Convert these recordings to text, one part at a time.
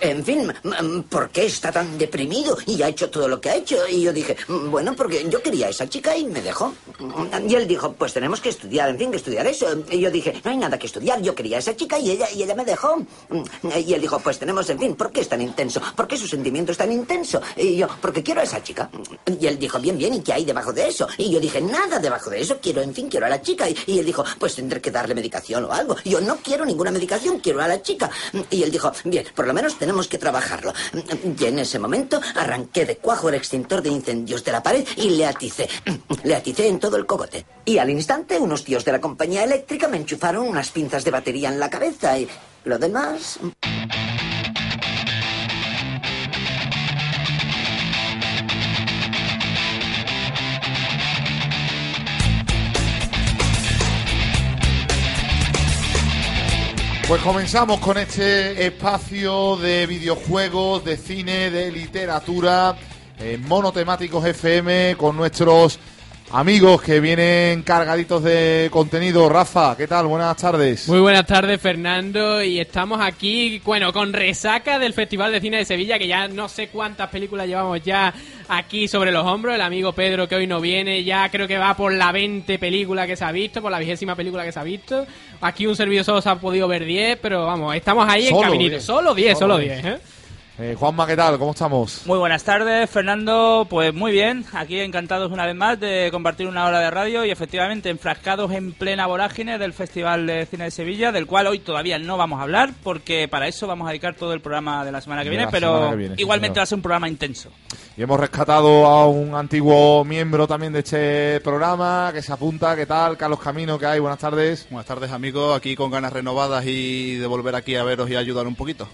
En fin, ¿por qué está tan deprimido y ha hecho todo lo que ha hecho? Y yo dije, bueno, porque yo quería a esa chica y me dejó. Y él dijo, pues tenemos que estudiar, en fin, que estudiar eso. Y yo dije, no hay nada que estudiar, yo quería a esa chica y ella, y ella me dejó. Y él dijo, pues tenemos, en fin, ¿por qué es tan intenso? ¿Por qué su sentimiento es tan intenso? Y yo, porque quiero a esa chica. Y él dijo, bien, bien, ¿y qué hay debajo de eso? Y yo dije, nada debajo de eso, quiero, en fin, quiero a la chica. Y, él dijo, pues tendré que darle medicación o algo. Yo no quiero ninguna medicación, quiero a la chica. Y él dijo, bien, por lo menos que trabajarlo. Y en ese momento arranqué de cuajo el extintor de incendios de la pared y le aticé. Le aticé en todo el cogote. Y al instante unos tíos de la compañía eléctrica me enchufaron unas pinzas de batería en la cabeza y lo demás... Pues comenzamos con este espacio de videojuegos, de cine, de literatura, en monotemáticos FM, con nuestros amigos que vienen cargaditos de contenido. Rafa, ¿qué tal? Buenas tardes. Muy buenas tardes, Fernando. Y estamos aquí, bueno, con resaca del Festival de Cine de Sevilla, que ya no sé cuántas películas llevamos ya aquí sobre los hombros. El amigo Pedro, que hoy no viene, ya creo que va por la 20 película que se ha visto, por la vigésima película que se ha visto. Aquí un servidor solo se ha podido ver 10, pero vamos, estamos ahí en caminito. 10. Solo 10, Solo solo 10. 10, ¿eh? Eh, Juanma, ¿qué tal? ¿Cómo estamos? Muy buenas tardes, Fernando. Pues muy bien, aquí encantados una vez más de compartir una hora de radio y efectivamente enfrascados en plena vorágine del Festival de Cine de Sevilla, del cual hoy todavía no vamos a hablar porque para eso vamos a dedicar todo el programa de la semana que De viene, pero que viene, igualmente señor. va a ser un programa intenso. Y hemos rescatado a un antiguo miembro también de este programa que se apunta. ¿Qué tal? Carlos Camino, ¿qué hay? Buenas tardes. Buenas tardes amigos, aquí con ganas renovadas y de volver aquí a veros y ayudar un poquito.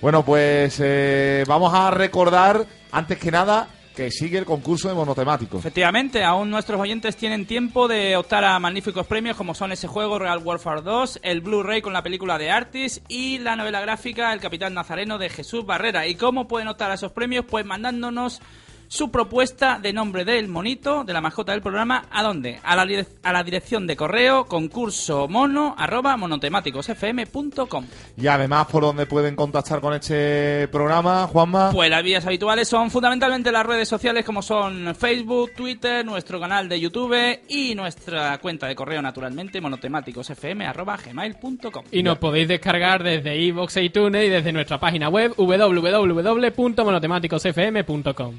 Bueno, pues eh, vamos a recordar, antes que nada, que sigue el concurso de monotemáticos. Efectivamente, aún nuestros oyentes tienen tiempo de optar a magníficos premios como son ese juego Real Warfare 2, el Blu-ray con la película de Artis y la novela gráfica El Capitán Nazareno de Jesús Barrera. ¿Y cómo pueden optar a esos premios? Pues mandándonos su propuesta de nombre del monito, de la mascota del programa, ¿a dónde? A la, a la dirección de correo concurso mono arroba monotemáticosfm.com. Y además, por donde pueden contactar con este programa, Juanma. Pues las vías habituales son fundamentalmente las redes sociales como son Facebook, Twitter, nuestro canal de YouTube y nuestra cuenta de correo naturalmente monotemáticosfm.gmail.com Y nos podéis descargar desde iVoox e iTunes y desde nuestra página web www.monotemáticosfm.com.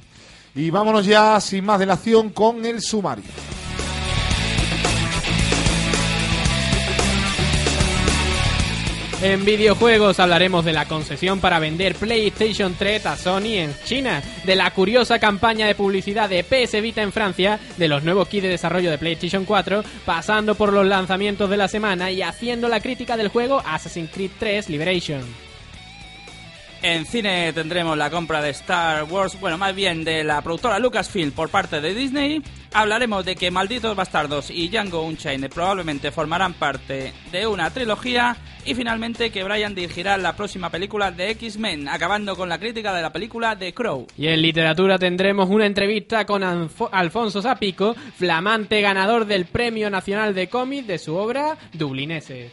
Y vámonos ya, sin más dilación, con el sumario. En videojuegos hablaremos de la concesión para vender PlayStation 3 a Sony en China, de la curiosa campaña de publicidad de PS Vita en Francia, de los nuevos kits de desarrollo de PlayStation 4, pasando por los lanzamientos de la semana y haciendo la crítica del juego Assassin's Creed 3 Liberation. En cine tendremos la compra de Star Wars, bueno, más bien de la productora Lucasfilm por parte de Disney. Hablaremos de que Malditos Bastardos y Django Unchained probablemente formarán parte de una trilogía. Y finalmente que Brian dirigirá la próxima película de X-Men, acabando con la crítica de la película de Crow. Y en literatura tendremos una entrevista con Alfonso Zapico, flamante ganador del Premio Nacional de Cómic de su obra Dublineses.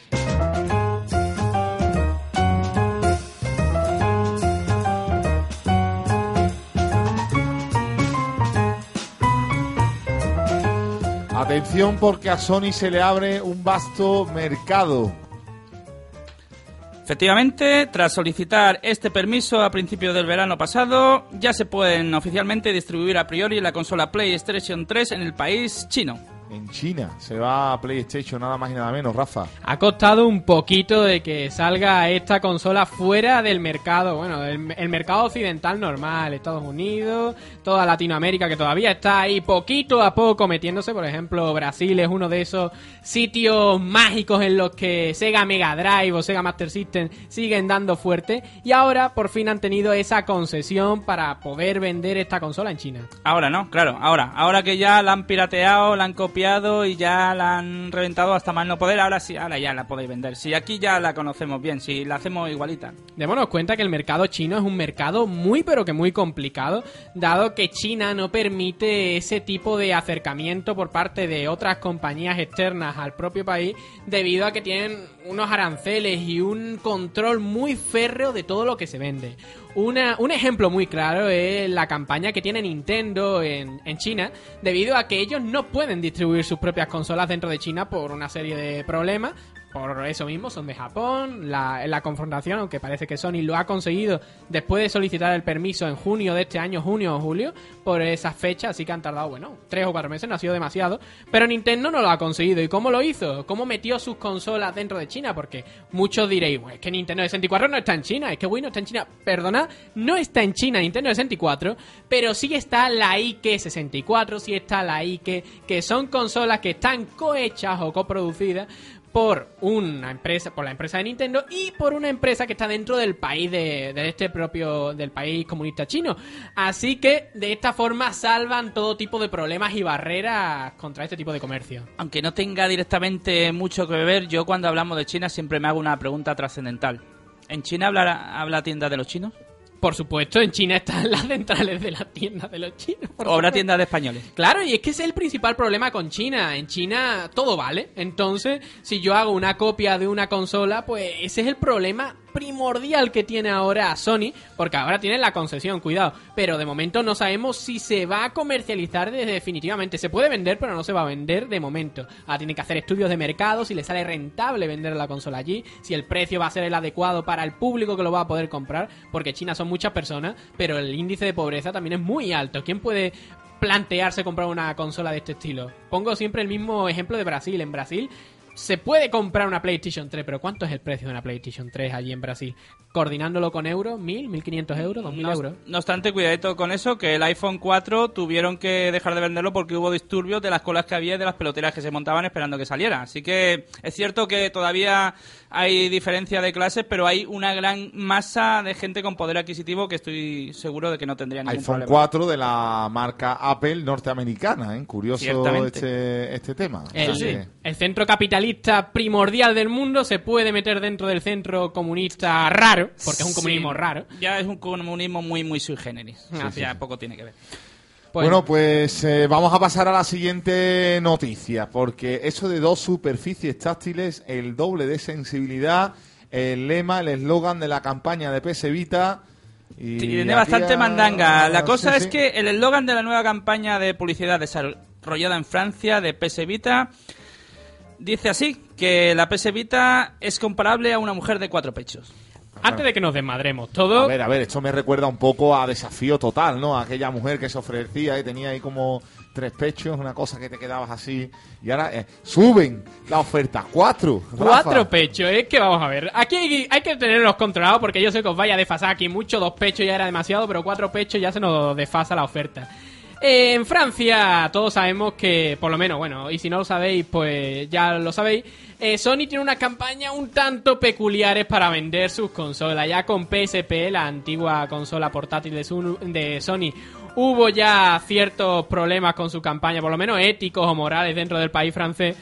Atención porque a Sony se le abre un vasto mercado. Efectivamente, tras solicitar este permiso a principios del verano pasado, ya se pueden oficialmente distribuir a priori la consola PlayStation 3 en el país chino. En China. Se va a PlayStation nada más y nada menos, Rafa. Ha costado un poquito de que salga esta consola fuera del mercado, bueno, el, el mercado occidental normal, Estados Unidos, toda Latinoamérica que todavía está ahí poquito a poco metiéndose, por ejemplo, Brasil es uno de esos sitios mágicos en los que Sega Mega Drive o Sega Master System siguen dando fuerte y ahora por fin han tenido esa concesión para poder vender esta consola en China. Ahora no, claro, ahora. Ahora que ya la han pirateado, la han copiado y ya la han reventado hasta más no poder, ahora sí, ahora ya la podéis vender. Si aquí ya la conocemos bien, si la hacemos igualita. Démonos cuenta que el mercado chino es un mercado muy pero que muy complicado, dado que China no permite ese tipo de acercamiento por parte de otras compañías externas al propio país, debido a que tienen unos aranceles y un control muy férreo de todo lo que se vende. Una, un ejemplo muy claro es la campaña que tiene Nintendo en, en China, debido a que ellos no pueden distribuir sus propias consolas dentro de China por una serie de problemas. Por eso mismo son de Japón. La, la confrontación, aunque parece que Sony lo ha conseguido después de solicitar el permiso en junio de este año, junio o julio, por esas fechas, así que han tardado, bueno, tres o cuatro meses, no ha sido demasiado. Pero Nintendo no lo ha conseguido. ¿Y cómo lo hizo? ¿Cómo metió sus consolas dentro de China? Porque muchos diréis, "Bueno, es que Nintendo 64 no está en China, es que Wii no está en China. Perdona, no está en China Nintendo 64, pero sí está la Ike 64, sí está la Ike, que son consolas que están cohechas o coproducidas por una empresa, por la empresa de Nintendo y por una empresa que está dentro del país de, de este propio, del país comunista chino. Así que de esta forma salvan todo tipo de problemas y barreras contra este tipo de comercio. Aunque no tenga directamente mucho que ver, yo cuando hablamos de China siempre me hago una pregunta trascendental. ¿En China habla, habla tienda de los chinos? Por supuesto, en China están las centrales de las tiendas de los chinos. por ¿O habrá tiendas de españoles? Claro, y es que ese es el principal problema con China. En China todo vale. Entonces, si yo hago una copia de una consola, pues ese es el problema primordial que tiene ahora Sony, porque ahora tienen la concesión, cuidado. Pero de momento no sabemos si se va a comercializar de- definitivamente. Se puede vender, pero no se va a vender de momento. Ahora tienen que hacer estudios de mercado, si le sale rentable vender la consola allí, si el precio va a ser el adecuado para el público que lo va a poder comprar, porque China son muchas personas, pero el índice de pobreza también es muy alto. ¿Quién puede plantearse comprar una consola de este estilo? Pongo siempre el mismo ejemplo de Brasil. En Brasil se puede comprar una PlayStation 3, pero ¿cuánto es el precio de una PlayStation 3 allí en Brasil? Coordinándolo con euros, ¿1000, 1500 euros, 2000 No, euros? no obstante, cuidadito con eso, que el iPhone 4 tuvieron que dejar de venderlo porque hubo disturbios de las colas que había y de las peloteras que se montaban esperando que saliera. Así que es cierto que todavía hay diferencia de clases, pero hay una gran masa de gente con poder adquisitivo que estoy seguro de que no tendría ningún iPhone problema. 4 de la marca Apple norteamericana, ¿eh? Curioso este, este tema. O sea El, que- el centro capitalista primordial del mundo se puede meter dentro del centro comunista raro, porque es un comunismo Sí, raro. Ya es un comunismo muy, muy sui generis. Sí, ya poco tiene que ver. Pues- bueno, pues eh, vamos a pasar a la siguiente noticia, porque eso de dos superficies táctiles, el doble de sensibilidad, el lema, el eslogan de la campaña de PS Vita. Y Tiene bastante a- mandanga. La cosa sí, es sí. que el eslogan de la nueva campaña de publicidad desarrollada en Francia de PS Vita dice así, que la PS Vita es comparable a una mujer de cuatro pechos. Antes de que nos desmadremos, todo... A ver, a ver, esto me recuerda un poco a Desafío Total, ¿no? Aquella mujer que se ofrecía y tenía ahí como tres pechos, una cosa que te quedabas así. Y ahora eh, suben la oferta, cuatro. Cuatro Rafa. pechos, es que vamos a ver. Aquí hay, hay que tenerlos controlados porque yo sé que os vaya a desfasar aquí mucho. Dos pechos ya era demasiado, pero cuatro pechos ya se nos desfasa la oferta. En Francia todos sabemos que, por lo menos, bueno, y si no lo sabéis, pues ya lo sabéis, eh, Sony tiene unas campañas un tanto peculiares para vender sus consolas. Ya con PSP, la antigua consola portátil de, Sun- de Sony, hubo ya ciertos problemas con su campaña, por lo menos éticos o morales dentro del país francés.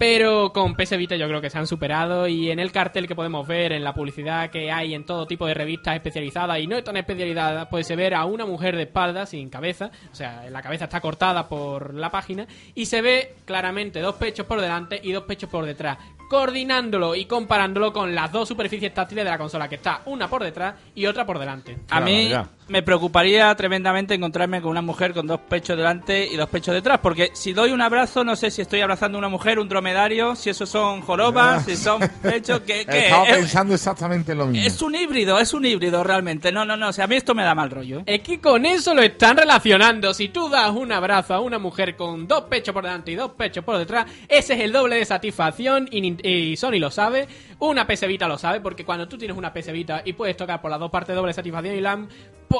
Pero con PS yo creo que se han superado y en el cartel que podemos ver, en la publicidad que hay en todo tipo de revistas especializadas y no tan especializadas, pues se ve a una mujer de espalda sin cabeza, o sea, la cabeza está cortada por la página y se ve claramente dos pechos por delante y dos pechos por detrás. Coordinándolo y comparándolo con las dos superficies táctiles de la consola, que está una por detrás y otra por delante. A mí ya. me preocuparía tremendamente encontrarme con una mujer con dos pechos delante y dos pechos detrás, porque si doy un abrazo, no sé si estoy abrazando a una mujer, un dromedario, si esos son jorobas, si son pechos, que, que Estaba es, pensando exactamente en lo mismo. es un híbrido, es un híbrido realmente. No, no, no, o sea, a mí esto me da mal rollo. ¿eh? Es que con eso lo están relacionando. Si tú das un abrazo a una mujer con dos pechos por delante y dos pechos por detrás, ese es el doble de satisfacción y, Nin- y Sony lo sabe. Una PS Vita lo sabe, porque cuando tú tienes una PS Vita y puedes tocar por las dos partes doble satisfacción y la han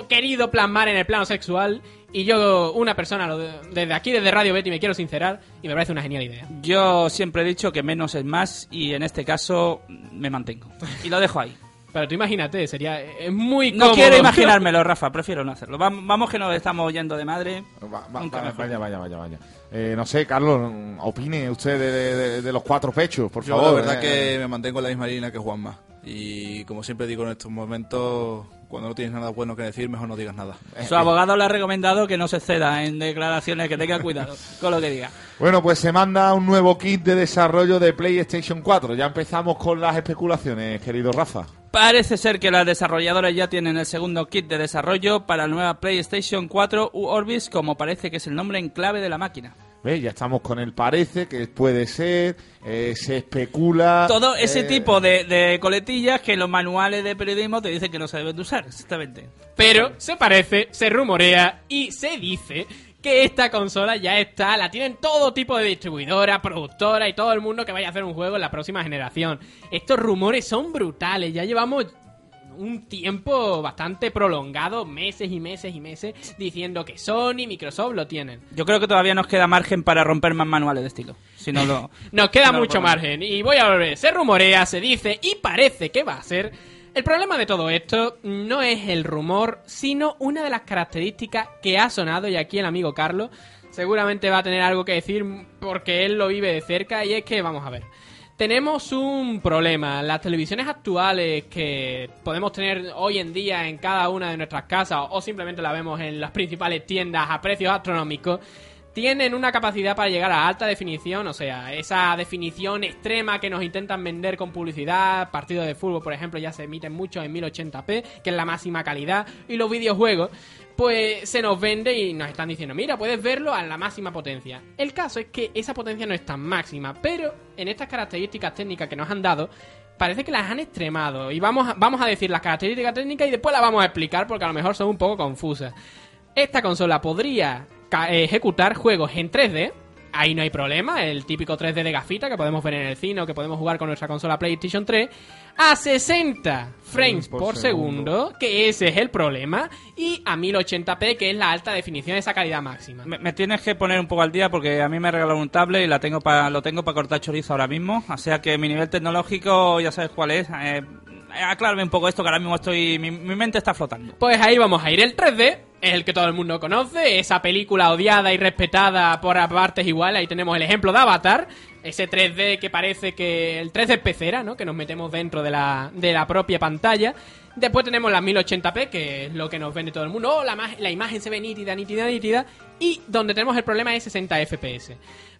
querido plasmar en el plano sexual, y yo, una persona, lo de- desde aquí, desde Radio Betty, me quiero sincerar y me parece una genial idea. Yo siempre he dicho que menos es más y en este caso me mantengo. Y lo dejo ahí. Pero tú imagínate, sería es muy No cómodo. quiero imaginármelo, Rafa, prefiero no hacerlo. Vam- Vamos que nos estamos yendo de madre. Va- va- Nunca va- mejor. vaya, vaya, vaya, vaya. Eh, no sé, Carlos, opine usted de, de- los cuatro pechos, por Yo favor. la verdad eh. que me mantengo en la misma línea que Juanma. Y como siempre digo en estos momentos, cuando no tienes nada bueno que decir, mejor no digas nada. Su abogado le ha recomendado que no se ceda en declaraciones, que tenga cuidado con lo que diga. Bueno, pues se manda un nuevo kit de desarrollo de PlayStation 4. Ya empezamos con las especulaciones, querido Rafa. Parece ser que las desarrolladoras ya tienen el segundo kit de desarrollo para la nueva PlayStation 4 u Orbis, como parece que es el nombre en clave de la máquina. ¿Ves? Ya estamos con el parece, que puede ser, eh, se especula. Todo ese eh, tipo de, de coletillas que los manuales de periodismo te dicen que no se deben de usar, exactamente. Pero se parece, se rumorea y se dice que esta consola ya está, la tienen todo tipo de distribuidora, productora y todo el mundo que vaya a hacer un juego en la próxima generación. Estos rumores son brutales, ya llevamos un tiempo bastante prolongado, meses y meses y meses, diciendo que Sony y Microsoft lo tienen. Yo creo que todavía nos queda margen para romper más manuales de estilo. Si no lo... Nos queda No, mucho margen y voy a volver. Se rumorea, se dice y parece que va a ser. El problema de todo esto no es el rumor, sino una de las características que ha sonado y aquí el amigo Carlos seguramente va a tener algo que decir porque él lo vive de cerca y es que vamos a ver. Tenemos un problema. Las televisiones actuales que podemos tener hoy en día en cada una de nuestras casas o simplemente la vemos en las principales tiendas a precios astronómicos tienen una capacidad para llegar a alta definición, o sea, esa definición extrema que nos intentan vender con publicidad, partidos de fútbol, por ejemplo, ya se emiten mucho en 1080p, que es la máxima calidad, y los videojuegos, pues se nos vende y nos están diciendo, mira, puedes verlo a la máxima potencia. El caso es que esa potencia no es tan máxima, pero en estas características técnicas que nos han dado, parece que las han extremado. Y vamos a, vamos a decir las características técnicas y después las vamos a explicar porque a lo mejor son un poco confusas. Esta consola podría ejecutar juegos en 3D. Ahí no hay problema, el típico 3D de gafita que podemos ver en el cine o que podemos jugar con nuestra consola PlayStation 3 a 60 frames por por, segundo, que ese es el problema, y a 1080p, que es la alta definición, esa calidad máxima. Me, me tienes que poner un poco al día porque a mí me regalaron un tablet y la tengo pa- lo tengo para cortar chorizo ahora mismo. O sea que mi nivel tecnológico ya sabes cuál es. Eh, aclárame un poco esto que ahora mismo estoy... Mi, mente está flotando. Pues ahí vamos a ir. El 3D es el que todo el mundo conoce, esa película odiada y respetada por partes iguales. Ahí tenemos el ejemplo de Avatar, ese 3D que parece que el 3D pecera, ¿no? Que nos metemos dentro de la, de la propia pantalla. Después tenemos la 1080p, que es lo que nos vende todo el mundo. Oh, la, la imagen se ve nítida, nítida, nítida. Y donde tenemos el problema es 60 FPS.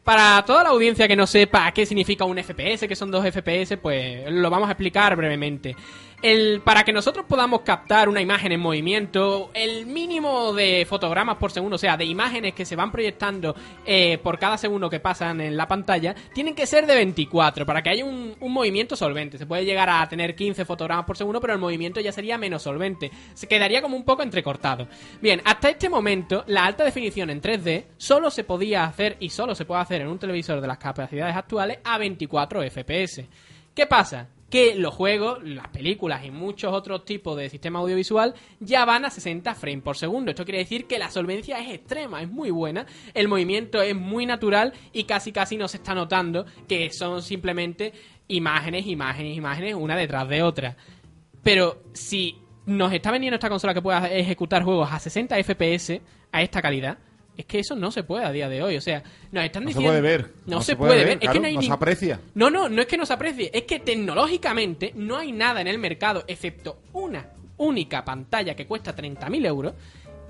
Para toda la audiencia que no sepa qué significa un FPS, que son dos FPS, pues lo vamos a explicar brevemente. El, para que nosotros podamos captar una imagen en movimiento, el mínimo de fotogramas por segundo, o sea, de imágenes que se van proyectando eh, por cada segundo que pasan en la pantalla, tienen que ser de 24 para que haya un, un movimiento solvente. Se puede llegar a tener 15 fotogramas por segundo, pero el movimiento ya sería menos solvente. Se quedaría como un poco entrecortado. Bien, hasta este momento, la alta definición en 3D solo se podía hacer y solo se puede hacer en un televisor de las capacidades actuales a 24 FPS. ¿Qué pasa? Que los juegos, las películas y muchos otros tipos de sistema audiovisual ya van a 60 frames por segundo. Esto quiere decir que la solvencia es extrema, es muy buena, el movimiento es muy natural y casi casi no se está notando que son simplemente imágenes, imágenes, imágenes, una detrás de otra. Pero si nos está vendiendo esta consola que pueda ejecutar juegos a 60 FPS a esta calidad, es que eso no se puede a día de hoy. O sea, nos están No se diciendo. puede ver. No, se, puede, ver. Es claro, que no hay no se ni- aprecia. No, no, no es que no se aprecie. Es que tecnológicamente no hay nada en el mercado, excepto una única pantalla que cuesta 30.000 euros,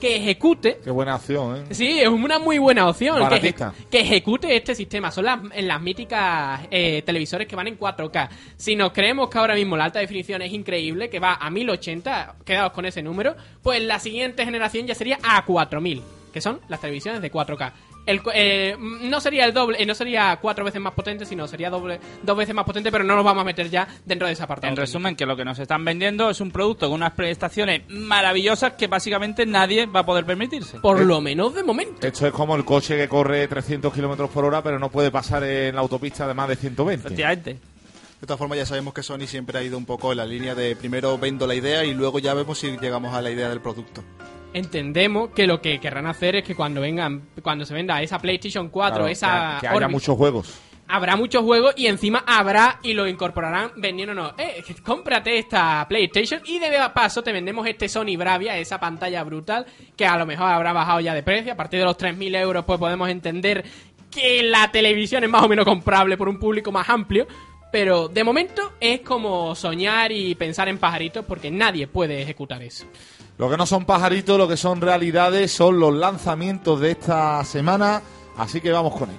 que ejecute Qué buena acción, ¿eh? Sí, es una muy buena opción. Que, eje- que ejecute este sistema. Son las, en las míticas eh, televisores que van en 4K. Si nos creemos que ahora mismo la alta definición es increíble, que va a 1080, quedaos con ese número, pues la siguiente generación ya sería a 4000, que son las televisiones de 4K. El, cu- eh, no sería el doble, eh, no sería cuatro veces más potente, sino sería doble, dos veces más potente, pero no nos vamos a meter ya dentro de ese apartado. En resumen, que lo que nos están vendiendo es un producto con unas prestaciones maravillosas que básicamente nadie va a poder permitirse. Por lo menos de momento. Esto es como el coche que corre 300 kilómetros por hora, pero no puede pasar en la autopista de más de 120. Efectivamente. De todas formas, ya sabemos que Sony siempre ha ido un poco en la línea de primero vendo la idea y luego ya vemos si llegamos a la idea del producto. Entendemos que lo que querrán hacer es que cuando vengan, cuando se venda esa PlayStation 4, Claro, esa que, que haya muchos juegos. habrá muchos juegos y encima habrá y lo incorporarán vendiéndonos, eh, cómprate esta PlayStation y de paso te vendemos este Sony Bravia, esa pantalla brutal que a lo mejor habrá bajado ya de precio, a partir de los 3.000 euros pues podemos entender que la televisión es más o menos comprable por un público más amplio, pero de momento es como soñar y pensar en pajaritos porque nadie puede ejecutar eso. Lo que no son pajaritos, lo que son realidades, son los lanzamientos de esta semana. Así que vamos con ello.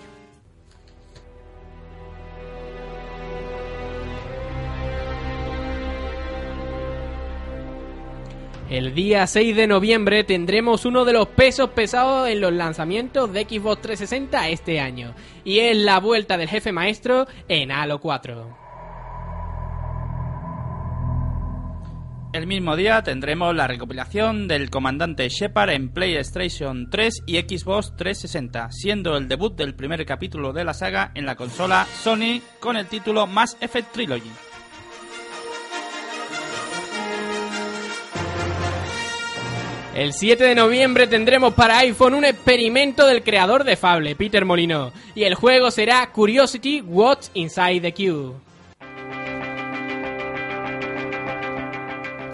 El día 6 de noviembre tendremos uno de los pesos pesados en los lanzamientos de Xbox 360 este año, y es la vuelta del jefe maestro en Halo 4. El mismo día tendremos la recopilación del comandante Shepard en PlayStation 3 y Xbox 360, siendo el debut del primer capítulo de la saga en la consola Sony con el título Mass Effect Trilogy. El 7 de noviembre tendremos para iPhone un experimento del creador de Fable, Peter Molino, y el juego será Curiosity What's Inside the Cube.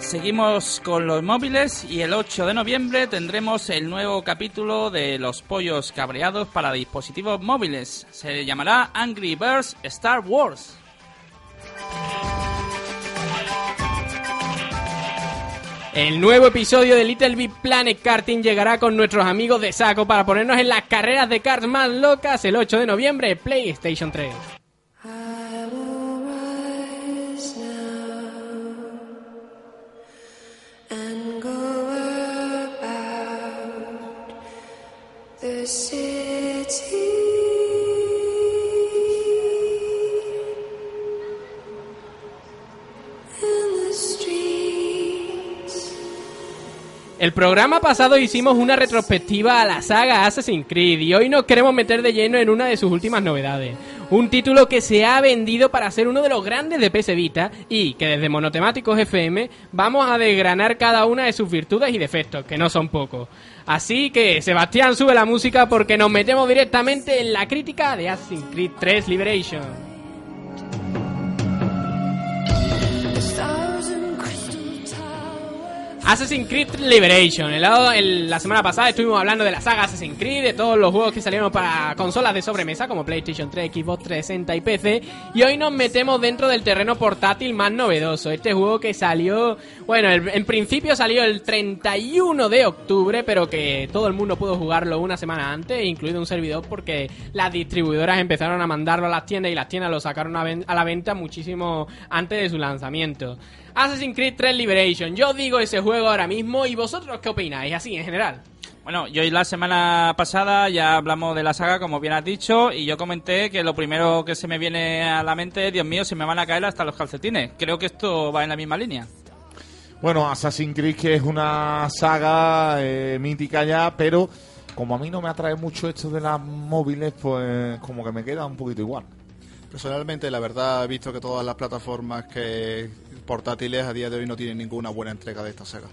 Seguimos con los móviles y el 8 de noviembre tendremos el nuevo capítulo de los pollos cabreados para dispositivos móviles. Se llamará Angry Birds Star Wars. El nuevo episodio de Little Big Planet Karting llegará con nuestros amigos de Saco para ponernos en las carreras de karts más locas el 8 de noviembre PlayStation 3. El programa pasado hicimos una retrospectiva a la saga Assassin's Creed y hoy nos queremos meter de lleno en una de sus últimas novedades. Un título que se ha vendido para ser uno de los grandes de PS Vita y que desde Monotemáticos FM vamos a desgranar cada una de sus virtudes y defectos, que no son pocos. Así que, Sebastián, sube la música porque nos metemos directamente en la crítica de Assassin's Creed 3 Liberation. Assassin's Creed Liberation. El el- la semana pasada estuvimos hablando de la saga Assassin's Creed, de todos los juegos que salieron para consolas de sobremesa como PlayStation 3, Xbox 360 y PC. Y hoy nos metemos dentro del terreno portátil más novedoso. Este juego que salió, bueno, en principio salió el 31 de octubre, pero que todo el mundo pudo jugarlo una semana antes, incluido un servidor, porque las distribuidoras empezaron a mandarlo a las tiendas y las tiendas lo sacaron a la venta muchísimo antes de su lanzamiento. Assassin's Creed 3 Liberation. Yo digo ese juego ahora mismo y vosotros qué opináis, así en general. Bueno, yo la semana pasada ya hablamos de la saga, como bien has dicho, y yo comenté que lo primero que se me viene a la mente es, Dios mío, se me van a caer hasta los calcetines. Creo que esto va en la misma línea. Bueno, Assassin's Creed que es una saga eh, mítica ya, pero como a mí no me atrae mucho esto de las móviles, pues como que me queda un poquito igual. Personalmente, la verdad, he visto que todas las plataformas que portátiles a día de hoy no tienen ninguna buena entrega de esta saga.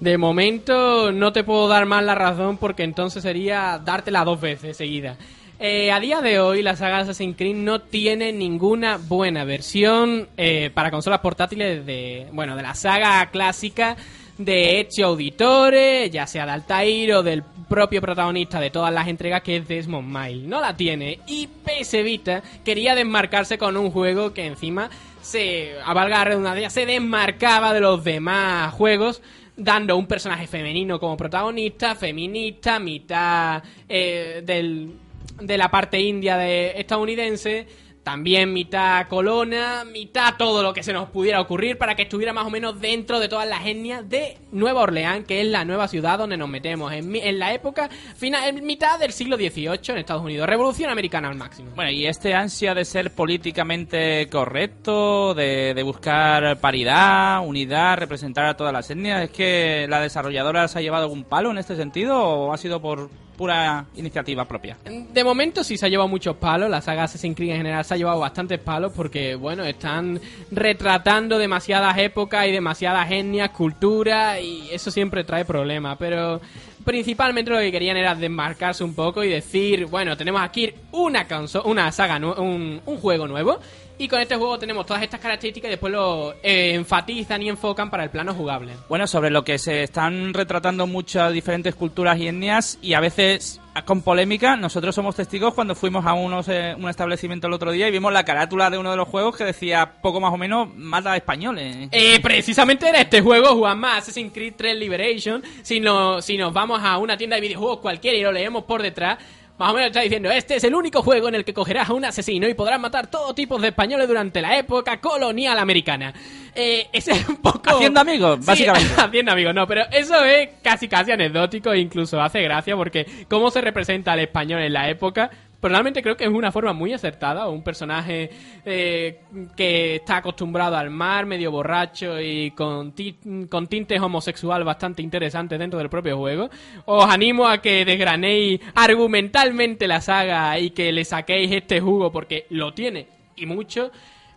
De momento no te puedo dar más la razón porque entonces sería dártela dos veces seguida. Eh, a día de hoy la saga Assassin's Creed no tiene ninguna buena versión eh, para consolas portátiles de, bueno, de la saga clásica de Ezio Auditore, ya sea de Altair o del propio protagonista de todas las entregas que es Desmond Miles. No la tiene y PS Vita quería desmarcarse con un juego que encima se, a valga la redundancia, se desmarcaba de los demás juegos dando un personaje femenino como protagonista, feminista, mitad eh, del, de la parte india de estadounidense, también mitad colona, mitad todo lo que se nos pudiera ocurrir para que estuviera más o menos dentro de todas las etnias de Nueva Orleans, que es la nueva ciudad donde nos metemos en, en la época final, en mitad del siglo XVIII en Estados Unidos, revolución americana al máximo. Bueno, y este ansia de ser políticamente correcto, de, de buscar paridad, unidad, representar a todas las etnias, ¿es que la desarrolladora se ha llevado algún palo en este sentido o ha sido por pura iniciativa propia? De momento sí se ha llevado muchos palos, la saga Assassin's Creed en general se ha llevado bastantes palos porque, bueno, están retratando demasiadas épocas y demasiadas etnias, culturas y eso siempre trae problemas, pero principalmente lo que querían era desmarcarse un poco y decir, bueno, tenemos aquí una, una saga, un juego nuevo y con este juego tenemos todas estas características y después lo eh, enfatizan y enfocan para el plano jugable. Bueno, sobre lo que se están retratando muchas diferentes culturas y etnias y a veces con polémica, nosotros somos testigos cuando fuimos a unos, eh, un establecimiento el otro día y vimos la carátula de uno de los juegos que decía poco más o menos mata a españoles. Eh, precisamente era este juego, Juanma, Assassin's Creed 3 Liberation. Si, no, si nos vamos a una tienda de videojuegos cualquiera y lo leemos por detrás, más o menos está diciendo, este es el único juego en el que cogerás a un asesino y podrás matar todo tipo de españoles durante la época colonial americana. Eh, ese es un poco... Haciendo amigos, Sí, básicamente. haciendo amigos, no, pero eso es casi casi anecdótico e incluso hace gracia porque cómo se representa al español en la época... Personalmente creo que es una forma muy acertada, un personaje eh, que está acostumbrado al mar, medio borracho y con tintes homosexual bastante interesantes dentro del propio juego. Os animo a que desgranéis argumentalmente la saga y que le saquéis este jugo porque lo tiene y mucho.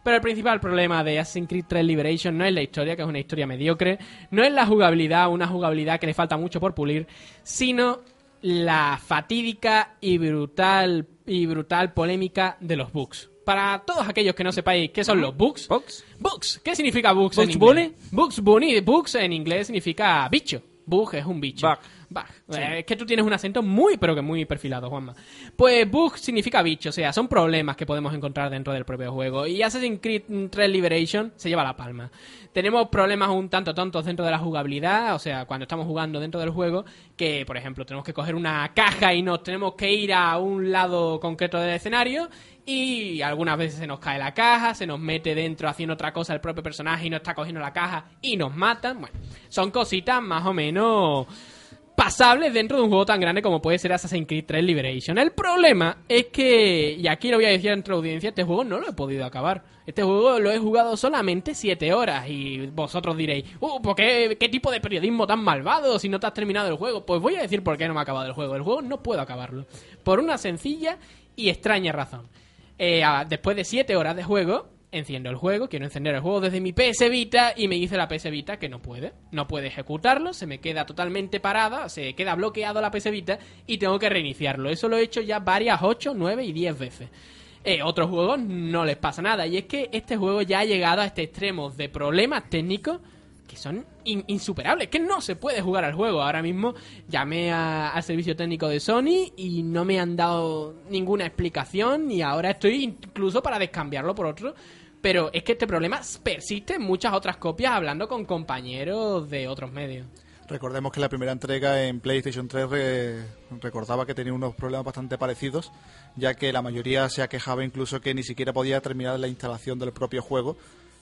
Pero el principal problema de Assassin's Creed 3 Liberation no es la historia, que es una historia mediocre, no es la jugabilidad, una jugabilidad que le falta mucho por pulir, sino la fatídica y brutal y brutal polémica de los bugs. Para todos aquellos que no sepáis qué son los bugs, ¿Bugs? bugs, ¿qué significa bugs, en ¿Bugs inglés? Bugs Bunny, bugs en inglés significa bicho. Bug es un bicho. Bug. Bug. Eh, es que tú tienes un acento muy, pero que muy perfilado, Juanma. Pues bug significa bicho, o sea, son problemas que podemos encontrar dentro del propio juego. Y Assassin's Creed 3 Liberation se lleva la palma. Tenemos problemas un tanto tontos dentro de la jugabilidad, o sea, cuando estamos jugando dentro del juego, que, por ejemplo, tenemos que coger una caja y nos tenemos que ir a un lado concreto del escenario y algunas veces se nos cae la caja, se nos mete dentro haciendo otra cosa el propio personaje y no está cogiendo la caja y nos matan. Bueno, son cositas más o menos pasables dentro de un juego tan grande como puede ser Assassin's Creed 3 Liberation. El problema es que, y aquí lo voy a decir entre audiencia, este juego no lo he podido acabar. Este juego lo he jugado solamente 7 horas y vosotros diréis, uh, ¿por qué, qué tipo de periodismo tan malvado si no te has terminado el juego? Pues voy a decir por qué no me ha acabado el juego. El juego no puedo acabarlo. Por una sencilla y extraña razón. Eh, después de 7 horas de juego, enciendo el juego, quiero encender el juego desde mi PS Vita y me dice la PS Vita que no puede. No puede ejecutarlo, se me queda totalmente parada, se queda bloqueado la PS Vita y tengo que reiniciarlo. Eso lo he hecho ya varias 8, 9 y 10 veces. Eh, otros juegos no les pasa nada y es que este juego ya ha llegado a este extremo de problemas técnicos que son in- insuperables, que no se puede jugar al juego. Ahora mismo llamé al servicio técnico de Sony y no me han dado ninguna explicación y ahora estoy incluso para descambiarlo por otro. Pero es que este problema persiste en muchas otras copias hablando con compañeros de otros medios. Recordemos que la primera entrega en PlayStation 3 re- recordaba que tenía unos problemas bastante parecidos, ya que la mayoría se quejaba incluso que ni siquiera podía terminar la instalación del propio juego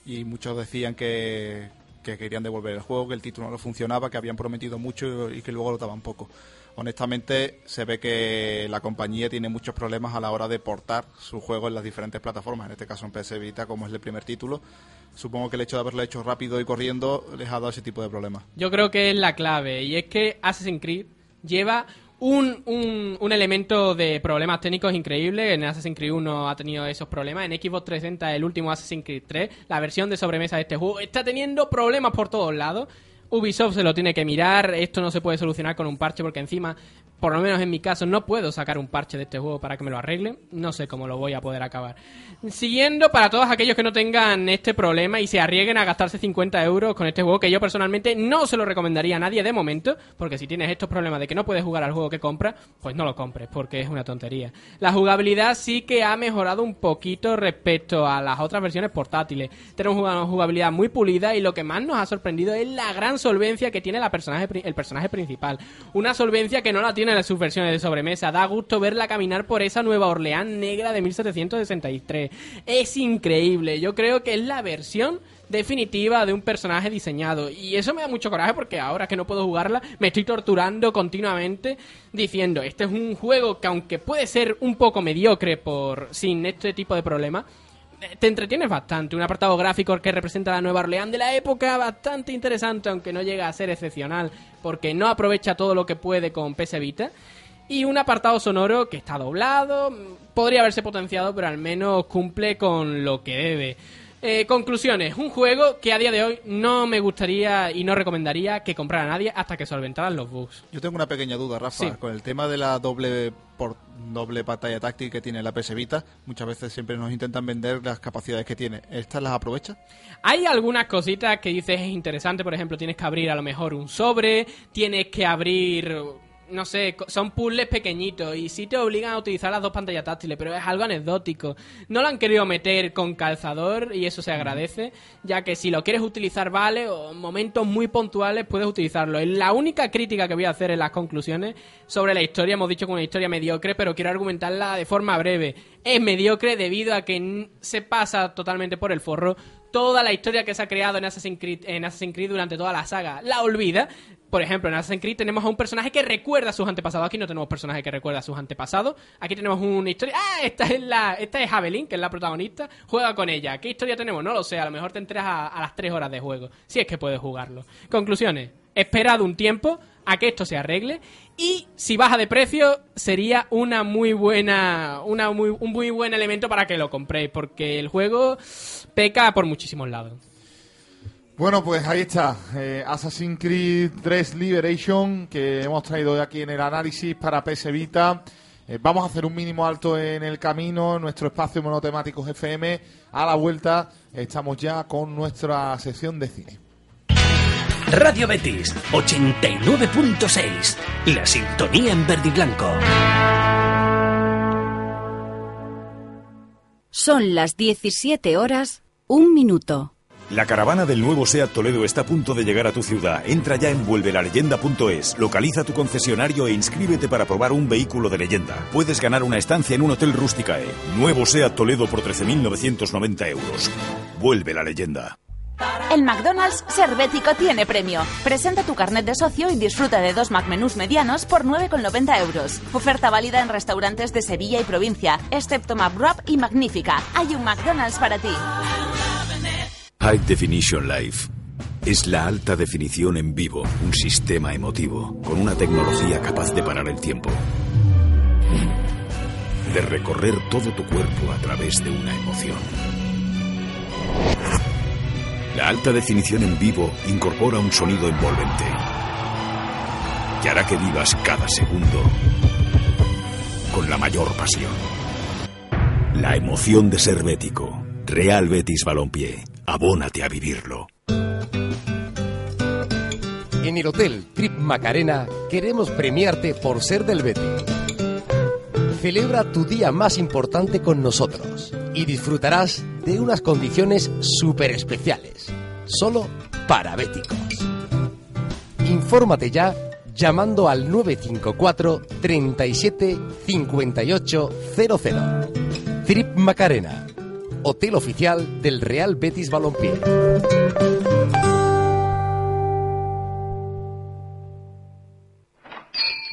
y muchos decían que, que querían devolver el juego, que el título no funcionaba, que habían prometido mucho y que luego lo daban poco. Honestamente, se ve que la compañía tiene muchos problemas a la hora de portar su juego en las diferentes plataformas, en este caso en PS Vita, como es el primer título. Supongo que el hecho de haberlo hecho rápido y corriendo les ha dado ese tipo de problemas. Yo creo que es la clave y es que Assassin's Creed lleva un, un, un elemento de problemas técnicos increíble. En Assassin's Creed 1 ha tenido esos problemas. En Xbox 360, el último Assassin's Creed 3, la versión de sobremesa de este juego, está teniendo problemas por todos lados. Ubisoft se lo tiene que mirar. Esto no se puede solucionar con un parche porque encima por lo menos en mi caso, no puedo sacar un parche de este juego para que me lo arregle. No sé cómo lo voy a poder acabar. Siguiendo, para todos aquellos que no tengan este problema y se arriesguen a gastarse 50 euros con este juego, que yo personalmente no se lo recomendaría a nadie de momento, porque si tienes estos problemas de que no puedes jugar al juego que compras, pues no lo compres, porque es una tontería. La jugabilidad sí que ha mejorado un poquito respecto a las otras versiones portátiles. Tenemos una jugabilidad muy pulida y lo que más nos ha sorprendido es la gran solvencia que tiene el personaje principal. Una solvencia que no la tiene en sus versiones de sobremesa. Da gusto verla caminar por esa Nueva Orleans negra de 1763. Es increíble. Yo creo que es la versión definitiva de un personaje diseñado. Y eso me da mucho coraje porque ahora que no puedo jugarla, me estoy torturando continuamente diciendo, este es un juego que aunque puede ser un poco mediocre por sin este tipo de problemas, te entretienes bastante. Un apartado gráfico que representa la Nueva Orleans de la época bastante interesante, aunque no llega a ser excepcional, porque no aprovecha todo lo que puede con PS Vita. Y un apartado sonoro que está doblado, podría haberse potenciado, pero al menos cumple con lo que debe. Eh, conclusiones, un juego que a día de hoy no me gustaría y no recomendaría que comprara a nadie hasta que solventaran los bugs. Yo tengo una pequeña duda, Rafa, Sí. con el tema de la doble por doble pantalla táctil que tiene la PS Vita. Muchas veces siempre nos intentan vender las capacidades que tiene. ¿Estas las aprovecha? Hay algunas cositas que dices es interesante, por ejemplo, tienes que abrir a lo mejor un sobre, tienes que abrir, no sé, son puzzles pequeñitos y sí te obligan a utilizar las dos pantallas táctiles, pero es algo anecdótico. No lo han querido meter con calzador y eso se agradece, ya que si lo quieres utilizar vale o en momentos muy puntuales puedes utilizarlo. Y la única crítica que voy a hacer en las conclusiones sobre la historia, hemos dicho que es una historia mediocre, pero quiero argumentarla de forma breve. Es mediocre debido a que se pasa totalmente por el forro toda la historia que se ha creado en Assassin's Creed, en Assassin's Creed durante toda la saga la olvida. Por ejemplo, en Assassin's Creed tenemos a un personaje que recuerda a sus antepasados. Aquí no tenemos personaje que recuerda a sus antepasados. Aquí tenemos una historia. ¡Ah! Esta es la. Esta es Evelyn, que es la protagonista. Juega con ella. ¿Qué historia tenemos? No lo sé. A lo mejor te enteras a, a las 3 horas de juego. Si es que puedes jugarlo. Conclusiones. Esperad un tiempo a que esto se arregle. Y si baja de precio, sería una muy buena. Una muy, un muy buen elemento para que lo compréis. Porque el juego peca por muchísimos lados. Bueno, pues ahí está. eh, Assassin's Creed 3 Liberation, que hemos traído aquí en el análisis para PS Vita. Eh, vamos a hacer un mínimo alto en el camino, en nuestro espacio monotemáticos FM. A la vuelta estamos ya con nuestra sección de cine. Radio Betis 89.6. La sintonía en verde y blanco. Son las 17 horas, un minuto. La caravana del nuevo SEAT Toledo está a punto de llegar a tu ciudad. Entra ya en vuelvelaleyenda.es, localiza tu concesionario e inscríbete para probar un vehículo de leyenda. Puedes ganar una estancia en un hotel Rusticae. Nuevo SEAT Toledo por 13.990 euros. Vuelve la leyenda. El McDonald's Servético tiene premio. Presenta tu carnet de socio y disfruta de dos McMenús medianos por 9,90 euros. Oferta válida en restaurantes de Sevilla y provincia, excepto McWrap y Magnífica. Hay un McDonald's para ti. High Definition Life. Es la alta definición en vivo, un sistema emotivo, con una tecnología capaz de parar el tiempo. De recorrer todo tu cuerpo a través de una emoción. La alta definición en vivo incorpora un sonido envolvente que hará que vivas cada segundo con la mayor pasión. La emoción de ser bético. Real Betis Balompié. Abónate a vivirlo. En el Hotel Trip Macarena queremos premiarte por ser del Betis. Celebra tu día más importante con nosotros y disfrutarás de unas condiciones súper especiales, solo para béticos. Infórmate ya llamando al 954 37 58 00. Trip Macarena, hotel oficial del Real Betis Balompié.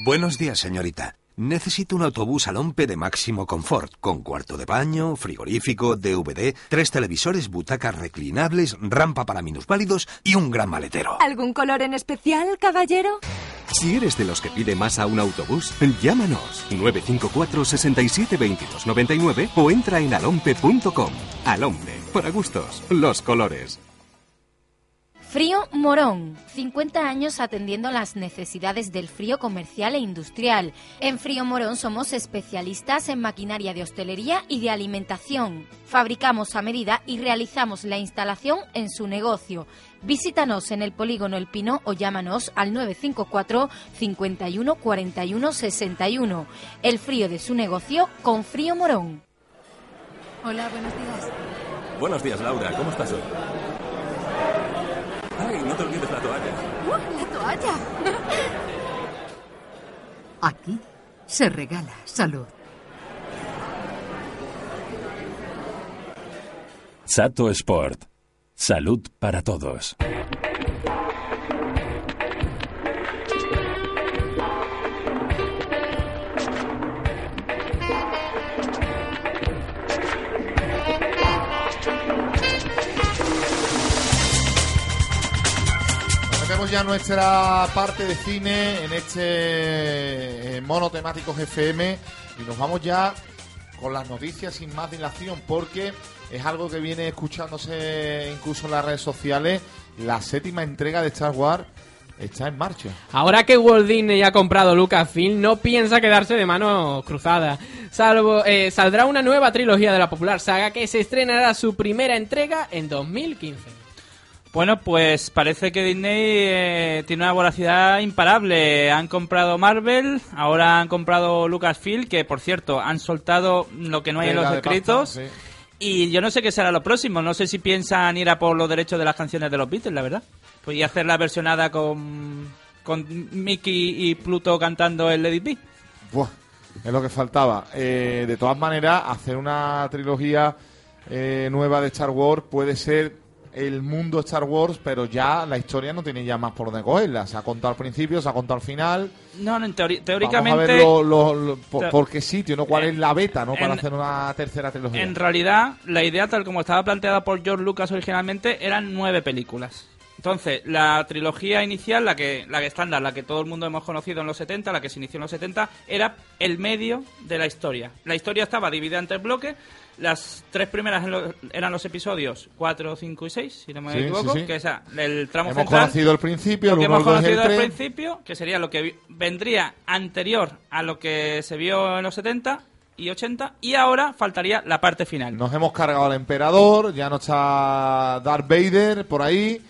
Buenos días, señorita. Necesito un autobús al Ompe de máximo confort, con cuarto de baño, frigorífico, DVD, tres televisores, butacas reclinables, rampa para minusválidos y un gran maletero. ¿Algún color en especial, caballero? Si eres de los que pide más a un autobús, llámanos 954 67 22 99 o entra en alompe.com. Alompe, para gustos, los colores. Frío Morón, 50 años atendiendo las necesidades del frío comercial e industrial. En Frío Morón somos especialistas en maquinaria de hostelería y de alimentación. Fabricamos a medida y realizamos la instalación en su negocio. Visítanos en el polígono El Pino o llámanos al 954 51 41 61. El frío de su negocio con Frío Morón. Hola, buenos días. Buenos días, Laura. ¿Cómo estás hoy? No te olvides la toalla. ¡Uh, la toalla! Aquí se regala salud. Sato Sport. Salud para todos. Hacemos ya nuestra parte de cine en este eh, mono temáticos FM y nos vamos ya con las noticias sin más dilación porque es algo que viene escuchándose incluso en las redes sociales. La séptima entrega de Star Wars está en marcha. Ahora que Walt Disney ha comprado Lucasfilm, no piensa quedarse de mano cruzada. Salvo, eh, saldrá una nueva trilogía de la popular saga que se estrenará su primera entrega en 2015. Bueno, pues parece que Disney eh, tiene una voracidad imparable. Han comprado Marvel, ahora han comprado Lucasfilm, que por cierto han soltado lo que no hay en los escritos. pasta, sí. Y yo no sé qué será lo próximo. No sé si piensan ir a por los derechos de las canciones de los Beatles, la verdad. Pues y hacer la versionada con, con Mickey y Pluto cantando el It Be. Buah, es lo que faltaba. Eh, de todas maneras, hacer una trilogía eh, nueva de Star Wars puede ser el mundo Star Wars, pero ya la historia no tiene ya más por dónde cogerla. Se ha contado al principio, se ha contado al final. No, no, en teori- Vamos teóricamente... a ver lo- lo- lo- por, qué sitio, ¿no? ¿Cuál es la beta, ¿no? Para en- hacer una tercera trilogía. En realidad, la idea tal como estaba planteada por George Lucas originalmente eran nueve películas. Entonces, la trilogía inicial, la que la que estándar, la que todo el mundo hemos conocido en los 70, la que se inició en los 70, era el medio de la historia. La historia estaba dividida en tres bloques. Las tres primeras lo- eran los episodios 4, 5 y 6, si no me Sí, equivoco, sí, sí. que es el tramo Hemos central. conocido el principio, lo el que hemos conocido al principio, que sería lo que vendría anterior a lo que se vio en los 70 y 80, y ahora faltaría la parte final. Nos hemos cargado al emperador, ya no está Darth Vader por ahí.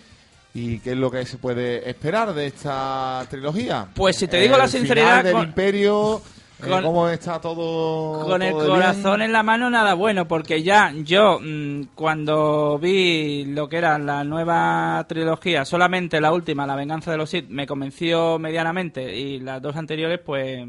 ¿Y qué es lo que se puede esperar de esta trilogía? Pues si te digo la sinceridad, final del con- imperio, con- cómo está todo Con el todo corazón bien. en la mano, nada bueno, porque ya yo, mm, cuando vi lo que era la nueva trilogía, solamente la última, La venganza de los Sith, me convenció medianamente, y las dos anteriores, pues,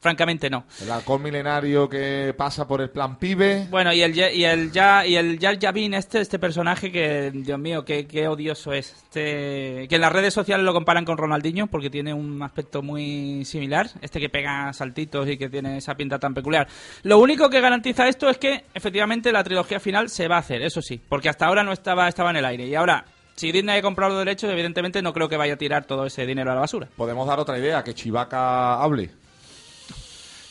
francamente no. El halcón milenario que pasa por el plan pibe. Bueno, y el, y el ya y el Jar Binks, este este personaje que Dios mío, qué, qué odioso es. Este que en las redes sociales lo comparan con Ronaldinho porque tiene un aspecto muy similar, este que pega saltitos y que tiene esa pinta tan peculiar. Lo único que garantiza esto es que efectivamente la trilogía final se va a hacer, eso sí, porque hasta ahora no estaba estaba en el aire y ahora si Disney ha comprado los derechos, evidentemente no creo que vaya a tirar todo ese dinero a la basura. Podemos dar otra idea, que Chivaca hable.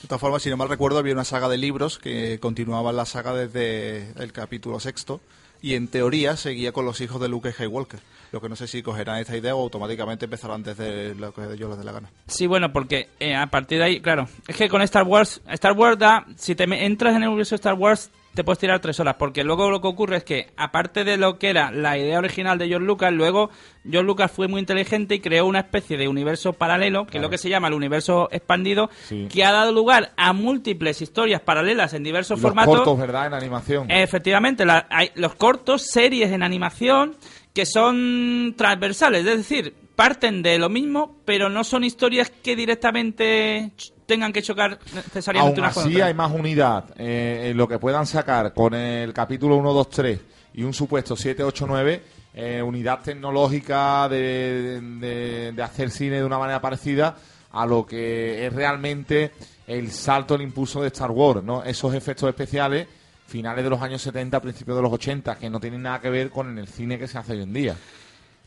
De todas formas, si no mal recuerdo, había una saga de libros que continuaba la saga desde el capítulo sexto y en teoría seguía con los hijos de Luke Skywalker. Lo que no sé si cogerán esta idea o automáticamente empezarán desde lo que ellos les dé la gana. Sí, bueno, porque eh, a partir de ahí, claro, es que con Star Wars, Star Wars da, si te entras en el universo de Star Wars, te puedes tirar tres horas, porque luego lo que ocurre es que, aparte de lo que era la idea original de George Lucas, luego George Lucas fue muy inteligente y creó una especie de universo paralelo, que es lo que se llama el universo expandido, Sí. que ha dado lugar a múltiples historias paralelas en diversos los formatos. cortos, ¿verdad? En animación. Efectivamente, la- hay los cortos, series en animación que son transversales, es decir, parten de lo mismo, pero no son historias que directamente tengan que chocar necesariamente Aún una así hay más unidad eh, en lo que puedan sacar con el capítulo 1, 2, 3 y un supuesto 7, 8, 9, eh, unidad tecnológica de, de- de hacer cine de una manera parecida a lo que es realmente el salto, el impulso de Star Wars, ¿no? Esos efectos especiales finales de los años 70, principios de los 80, que no tienen nada que ver con el cine que se hace hoy en día.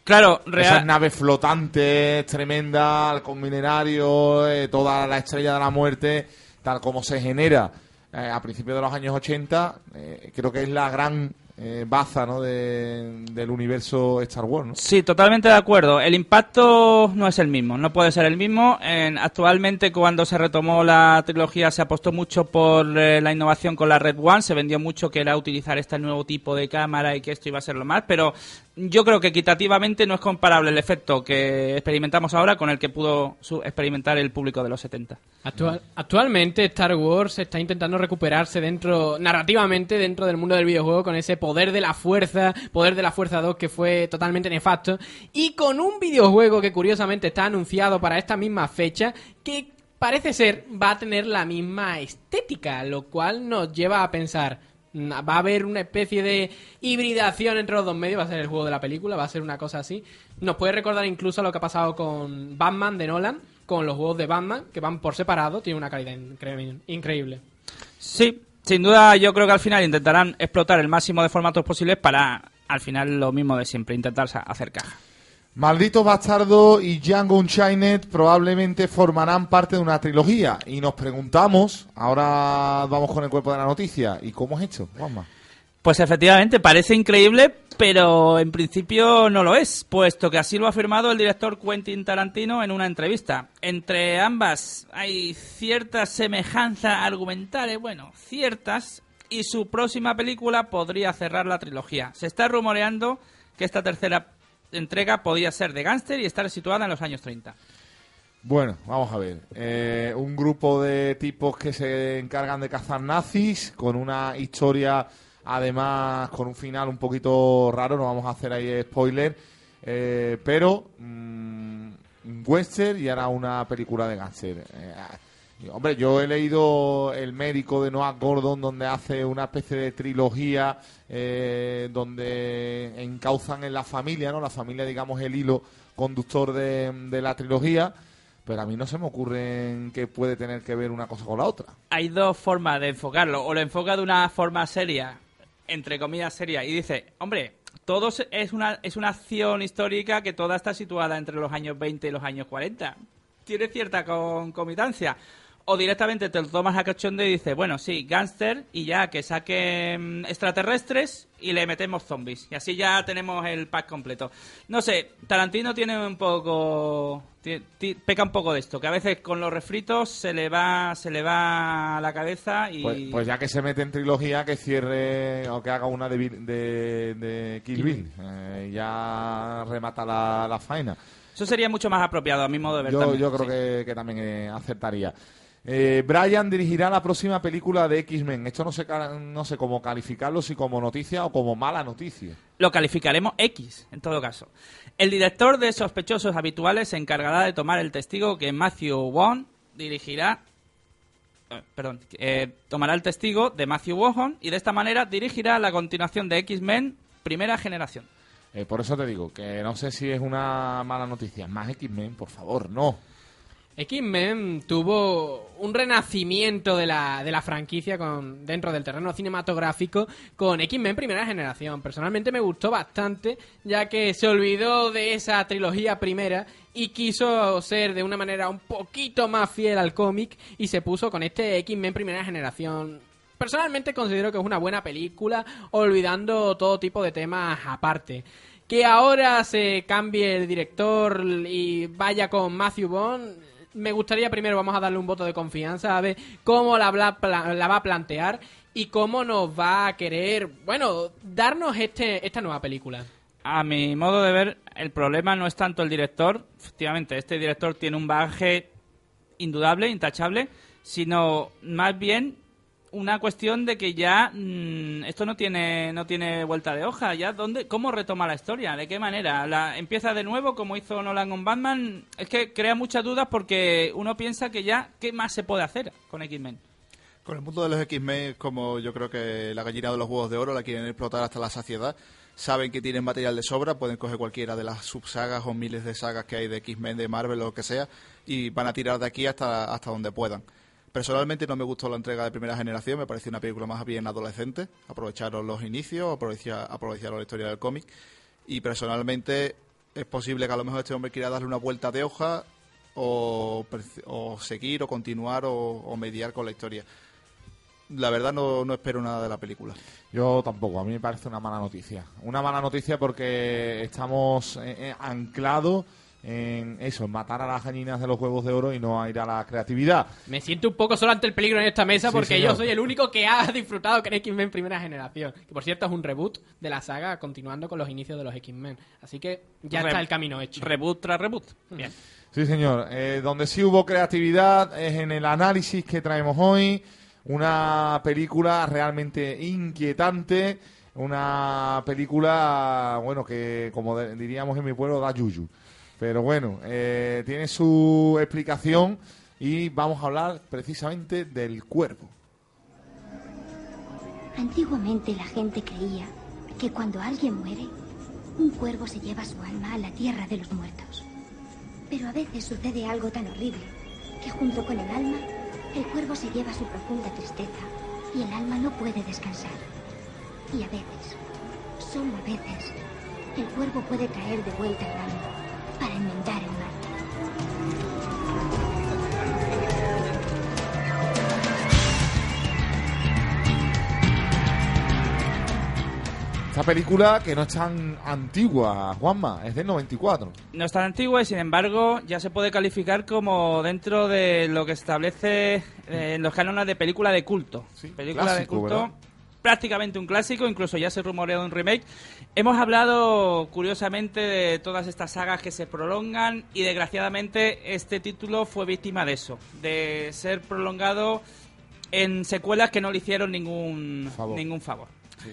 Claro, Esas real, naves flotantes, tremendas, halcón milenario, eh, toda la estrella de la muerte, tal como se genera eh, a principios de los años 80, eh, creo que es la gran eh, baza ¿no? de- del universo Star Wars. ¿no? Sí, totalmente de acuerdo. El impacto no es el mismo, no puede ser el mismo. En- actualmente, cuando se retomó la trilogía, se apostó mucho por eh, la innovación con la Red One. Se vendió mucho que era utilizar este nuevo tipo de cámara y que esto iba a ser lo más. Pero yo creo que equitativamente no es comparable el efecto que experimentamos ahora con el que pudo su- experimentar el público de los 70. Actual- actualmente Star Wars está intentando recuperarse dentro, narrativamente, dentro del mundo del videojuego con ese poder de la fuerza, poder de la fuerza 2 que fue totalmente nefasto, y con un videojuego que curiosamente está anunciado para esta misma fecha, que parece ser va a tener la misma estética, lo cual nos lleva a pensar, mm, va a haber una especie de hibridación entre los dos medios, va a ser el juego de la película, va a ser una cosa así. Nos puede recordar incluso lo que ha pasado con Batman de Nolan, con los juegos de Batman, que van por separado, tiene una calidad incre- increíble. Sí, sin duda yo creo que al final intentarán explotar el máximo de formatos posibles para, al final, lo mismo de siempre, intentar hacer caja. Maldito Bastardo y Django Unchained probablemente formarán parte de una trilogía. Y nos preguntamos, ahora vamos con el cuerpo de la noticia, ¿y cómo es esto? Juanma? Pues efectivamente, parece increíble, pero en principio no lo es, puesto que así lo ha afirmado el director Quentin Tarantino en una entrevista. Entre ambas hay ciertas semejanzas argumentales, bueno, ciertas, y su próxima película podría cerrar la trilogía. Se está rumoreando que esta tercera entrega podía ser de gángster y estar situada en los años 30. Bueno, vamos a ver. Eh, un grupo de tipos que se encargan de cazar nazis, con una historia, además, con un final un poquito raro, no vamos a hacer ahí spoiler, eh, pero mm, western y ahora una película de gánster. Eh, hombre, yo he leído El médico de Noah Gordon, donde hace una especie de trilogía, eh, donde encauzan en la familia, ¿no? La familia, digamos, el hilo conductor de, de la trilogía, pero a mí no se me ocurre que puede tener que ver una cosa con la otra. hay dos formas de enfocarlo. O lo enfoca de una forma seria, entre comillas seria, y dice, hombre, todo se- es una, es una acción histórica que toda está situada entre los años 20 y los años 40. Tiene cierta concomitancia. O directamente te lo tomas a cachonde y dices, bueno, sí, gángster, y ya que saquen extraterrestres y le metemos zombies. Y así ya tenemos el pack completo. No sé, Tarantino tiene un poco... peca un poco de esto, que a veces con los refritos se le va, se le va a la cabeza y... Pues, pues ya que se mete en trilogía, que cierre o que haga una de, de, de Kill Bill. Eh, ya remata la, la faena. Eso sería mucho más apropiado a mi modo de ver Yo, también, yo creo sí. que, que también eh, acertaría. Eh, Brian dirigirá la próxima película de X-Men. Esto no sé, no sé cómo calificarlo, si como noticia o como mala noticia. Lo calificaremos X, en todo caso. El director de Sospechosos Habituales se encargará de tomar el testigo que Matthew Vaughn dirigirá. eh, Perdón, eh, tomará el testigo de Matthew Vaughn y de esta manera dirigirá la continuación de X-Men Primera Generación. Eh, por eso te digo que no sé si es una mala noticia. Más X-Men, por favor, no. X-Men tuvo un renacimiento de la, de la franquicia con, dentro del terreno cinematográfico con X-Men Primera Generación. Personalmente me gustó bastante, ya que se olvidó de esa trilogía primera y quiso ser de una manera un poquito más fiel al cómic y se puso con este X-Men Primera Generación. Personalmente considero que es una buena película, olvidando todo tipo de temas aparte. Que ahora se cambie el director y vaya con Matthew Bond, me gustaría primero, vamos a darle un voto de confianza, a ver cómo la, va a plantear y cómo nos va a querer, bueno, darnos este, esta nueva película. A mi modo de ver, el problema no es tanto el director, efectivamente, este director tiene un bagaje indudable, intachable, sino más bien una cuestión de que ya mm, esto no tiene no tiene vuelta de hoja. Ya dónde cómo retoma la historia de qué manera la empieza de nuevo como hizo Nolan con Batman. Es que crea muchas dudas porque uno piensa que ya qué más se puede hacer con X-Men Con el mundo de los X-Men, como yo creo que la gallina de los huevos de oro la quieren explotar hasta la saciedad, saben que tienen material de sobra, pueden coger cualquiera de las subsagas o miles de sagas que hay de X-Men, de Marvel o lo que sea, y van a tirar de aquí hasta, hasta donde puedan. Personalmente no me gustó la entrega de primera generación, me pareció una película más bien adolescente, aprovecharon los inicios, aprovechar- aprovecharon la historia del cómic, y personalmente es posible que a lo mejor este hombre quiera darle una vuelta de hoja o, o seguir o continuar o, o mediar con la historia. la verdad no, no espero nada de la película. Yo tampoco, a mí me parece una mala noticia. Una mala noticia porque estamos eh, eh, anclados en eso, en matar a las gallinas de los huevos de oro y no a ir a la creatividad. Me siento un poco solo ante el peligro en esta mesa Sí, porque señor. yo soy el único que ha disfrutado con X-Men primera generación. Que por cierto es un reboot de la saga continuando con los inicios de los X-Men. Así que ya Re- está el camino hecho. Reboot tras reboot. Bien. Sí, señor. Eh, donde sí hubo creatividad es en el análisis que traemos hoy. Una película realmente inquietante. Una película, bueno, que como diríamos en mi pueblo, da yuyu. Pero bueno, eh, tiene su explicación y vamos a hablar precisamente del cuervo. Antiguamente la gente creía que cuando alguien muere, un cuervo se lleva su alma a la tierra de los muertos. Pero a veces sucede algo tan horrible que junto con el alma, el cuervo se lleva su profunda tristeza y el alma no puede descansar. Y a veces, solo a veces, el cuervo puede traer de vuelta el alma para enmendar el mal. Esta película que no es tan antigua, Juanma, es del 94. No es tan antigua y sin embargo ya se puede calificar como dentro de lo que establece eh, en los cánones de película de culto. película de culto, ¿verdad? Prácticamente un clásico, incluso ya se rumorea un remake. Hemos hablado curiosamente de todas estas sagas que se prolongan y desgraciadamente este título fue víctima de eso, de ser prolongado en secuelas que no le hicieron ningún Favor. ningún favor.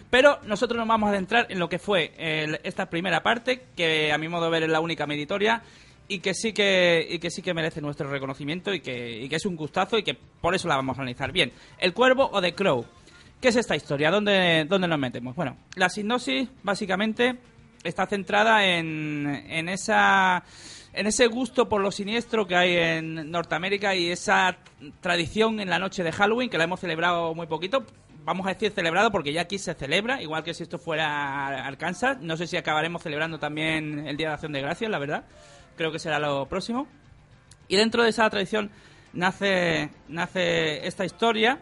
Pero nosotros nos vamos a adentrar en lo que fue el- esta primera parte, que a mi modo de ver es la única meritoria y que sí que y que sí que merece nuestro reconocimiento y que, y que es un gustazo y que por eso la vamos a analizar. Bien, El Cuervo o The Crow. ¿Qué es esta historia? ¿Dónde, dónde nos metemos? Bueno, la sinopsis básicamente está centrada en, en esa en ese gusto por lo siniestro que hay en Norteamérica y esa tradición en la noche de Halloween que la hemos celebrado muy poquito. Vamos a decir celebrado porque ya aquí se celebra, igual que si esto fuera Arkansas. No sé si acabaremos celebrando también el Día de Acción de Gracias, la verdad. Creo que será lo próximo. Y dentro de esa tradición nace, nace esta historia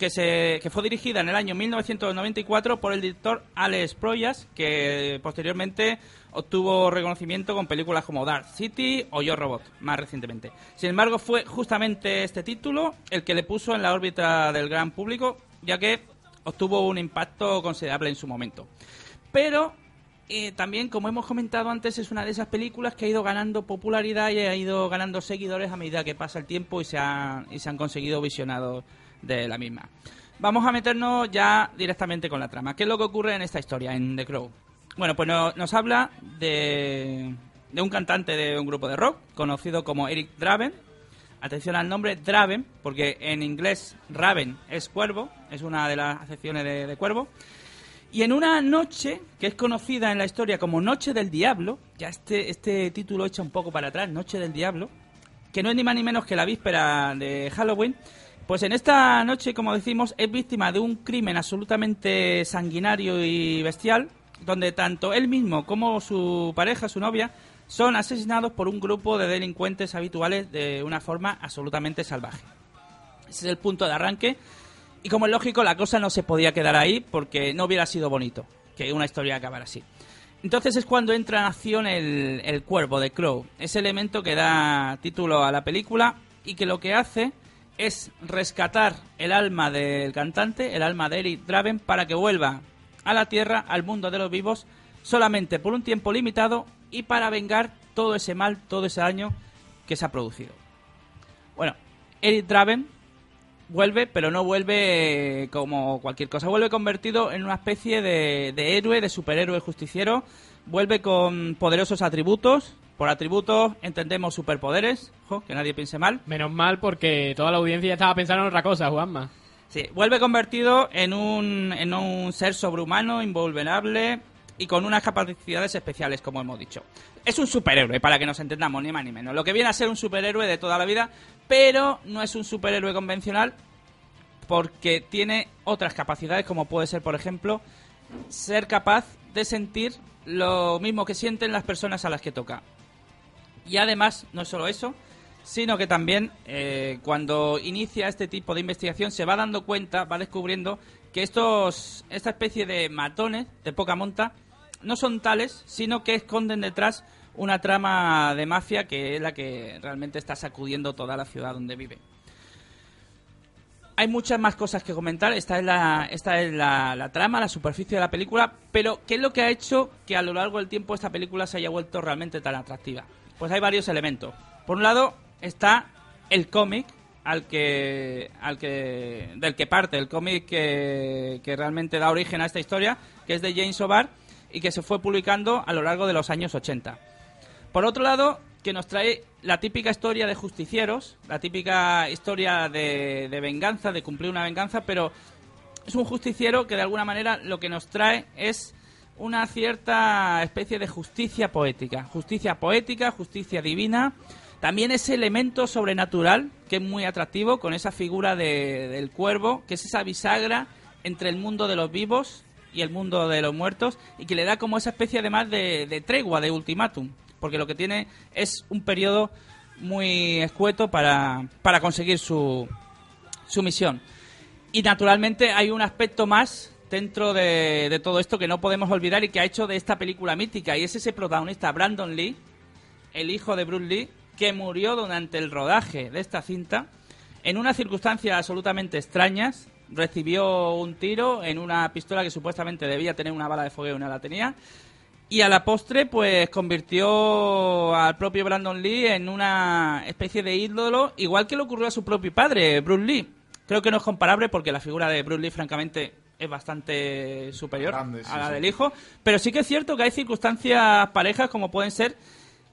que, se, que fue dirigida en el año 1994 por el director Alex Proyas, que posteriormente obtuvo reconocimiento con películas como Dark City o Yo Robot, más recientemente. Sin embargo, fue justamente este título el que le puso en la órbita del gran público, ya que obtuvo un impacto considerable en su momento. Pero eh, también, como hemos comentado antes, es una de esas películas que ha ido ganando popularidad y ha ido ganando seguidores a medida que pasa el tiempo y se, ha- y se han conseguido visionados de la misma. Vamos a meternos ya directamente con la trama. ¿Qué es lo que ocurre en esta historia, en The Crow? Bueno, pues no- nos habla de, de un cantante de un grupo de rock conocido como Eric Draven. Atención al nombre Draven, porque en inglés Raven es cuervo, es una de las acepciones de, de cuervo. Y en una noche que es conocida en la historia como Noche del Diablo, ya este, este título echa un poco para atrás, Noche del Diablo, que no es ni más ni menos que la víspera de Halloween, pues en esta noche, como decimos, es víctima de un crimen absolutamente sanguinario y bestial, donde tanto él mismo como su pareja, su novia, son asesinados por un grupo de delincuentes habituales de una forma absolutamente salvaje. Ese es el punto de arranque. Y como es lógico, la cosa no se podía quedar ahí porque no hubiera sido bonito que una historia acabara así. Entonces es cuando entra en acción el, el cuervo de Crow, ese elemento que da título a la película y que lo que hace es rescatar el alma del cantante, el alma de Eric Draven, para que vuelva a la Tierra, al mundo de los vivos, solamente por un tiempo limitado y para vengar todo ese mal, todo ese daño que se ha producido. Bueno, Eric Draven vuelve, pero no vuelve eh, como cualquier cosa. Vuelve convertido en una especie de, de héroe, de superhéroe justiciero. Vuelve con poderosos atributos. Por atributos entendemos superpoderes. Que nadie piense mal. Menos mal porque toda la audiencia ya estaba pensando en otra cosa, Juanma. Sí, vuelve convertido en un, en un ser sobrehumano, invulnerable y con unas capacidades especiales, como hemos dicho. Es un superhéroe, para que nos entendamos, ni más ni menos. Lo que viene a ser un superhéroe de toda la vida, pero no es un superhéroe convencional porque tiene otras capacidades, como puede ser, por ejemplo, ser capaz de sentir lo mismo que sienten las personas a las que toca. Y además, no solo eso, sino que también eh, cuando inicia este tipo de investigación se va dando cuenta, va descubriendo que estos, esta especie de matones de poca monta no son tales, sino que esconden detrás una trama de mafia que es la que realmente está sacudiendo toda la ciudad donde vive. Hay muchas más cosas que comentar. Esta es, la, esta es la, la trama, la superficie de la película. Pero, ¿qué es lo que ha hecho que a lo largo del tiempo esta película se haya vuelto realmente tan atractiva? Pues hay varios elementos. Por un lado, está el cómic al que, al que, del que parte, el cómic que, que realmente da origen a esta historia, que es de James O'Barr y que se fue publicando a lo largo de los años 80. Por otro lado, que nos trae la típica historia de justicieros, la típica historia de, de venganza, de cumplir una venganza, pero es un justiciero que de alguna manera lo que nos trae es una cierta especie de justicia poética. Justicia poética, justicia divina. También ese elemento sobrenatural que es muy atractivo con esa figura de- del cuervo, que es esa bisagra entre el mundo de los vivos y el mundo de los muertos y que le da como esa especie además de, de tregua, de ultimátum, porque lo que tiene es un periodo muy escueto para, para conseguir su, su misión. Y naturalmente hay un aspecto más dentro de, todo esto que no podemos olvidar y que ha hecho de esta película mítica y es ese protagonista Brandon Lee, el hijo de Bruce Lee, que murió durante el rodaje de esta cinta en unas circunstancias absolutamente extrañas. Recibió un tiro en una pistola que supuestamente debía tener una bala de fogueo y no la tenía. Y a la postre, pues convirtió al propio Brandon Lee en una especie de ídolo, igual que le ocurrió a su propio padre, Bruce Lee. Creo que no es comparable porque la figura de Bruce Lee, francamente, es bastante superior Grande, sí, a la sí. del hijo. Pero sí que es cierto que hay circunstancias parejas como pueden ser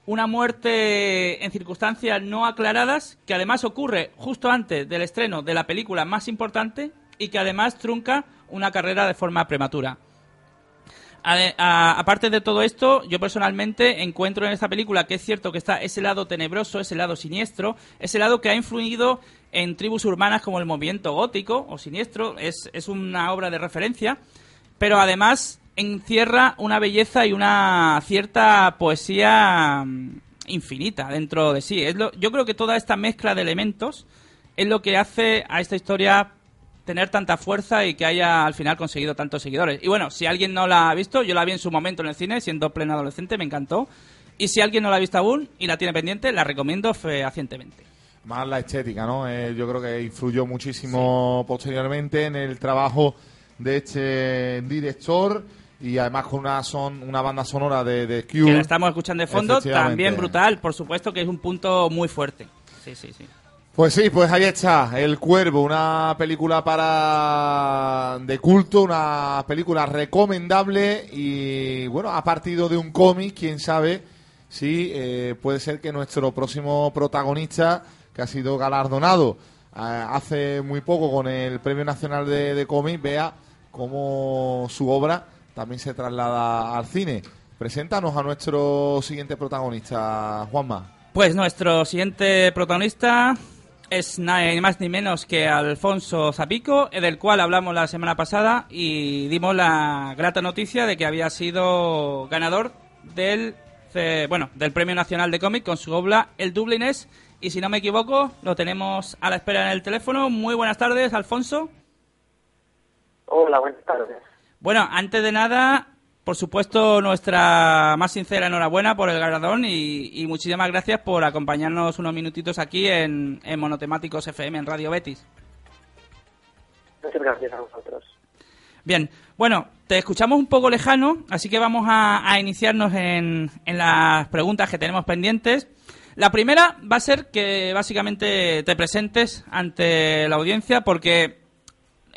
una muerte en circunstancias no aclaradas, que además ocurre justo antes del estreno de la película más importante y que además trunca una carrera de forma prematura. Aparte de todo esto, yo personalmente encuentro en esta película que es cierto que está ese lado tenebroso, ese lado siniestro, ese lado que ha influido en tribus urbanas como el movimiento gótico o siniestro, es, es una obra de referencia, pero además encierra una belleza y una cierta poesía mm, infinita dentro de sí. Yo creo que toda esta mezcla de elementos es lo que hace a esta historia tener tanta fuerza y que haya al final conseguido tantos seguidores. Y bueno, si alguien no la ha visto, yo la vi en su momento en el cine, siendo pleno adolescente, me encantó. Y si alguien no la ha visto aún y la tiene pendiente, la recomiendo fehacientemente. Más la estética, ¿no? Eh, yo creo que influyó muchísimo posteriormente en el trabajo de este director y además con una son una banda sonora de, de Cure. Que la estamos escuchando de fondo, también brutal, por supuesto que es un punto muy fuerte. Sí, sí, sí. Pues sí, pues ahí está, El Cuervo, una película para de culto, una película recomendable y bueno, ha partido de un cómic, quién sabe si eh, puede ser que nuestro próximo protagonista, que ha sido galardonado eh, hace muy poco con el Premio Nacional de, de Cómic, vea cómo su obra también se traslada al cine. Preséntanos a nuestro siguiente protagonista, Juanma. Pues nuestro siguiente protagonista es ni más ni menos que Alfonso Zapico, del cual hablamos la semana pasada y dimos la grata noticia de que había sido ganador del bueno del Premio Nacional de Cómic con su obra El Dublinés y si no me equivoco lo tenemos a la espera en el teléfono. Muy buenas tardes, Alfonso. Hola, buenas tardes. Bueno, antes de nada, por supuesto, nuestra más sincera enhorabuena por el galardón y, y muchísimas gracias por acompañarnos unos minutitos aquí en, en Monotemáticos FM, en Radio Betis. Muchas gracias a vosotros. Bien, bueno, te escuchamos un poco lejano, así que vamos a, a iniciarnos en, en las preguntas que tenemos pendientes. La primera va a ser que básicamente te presentes ante la audiencia porque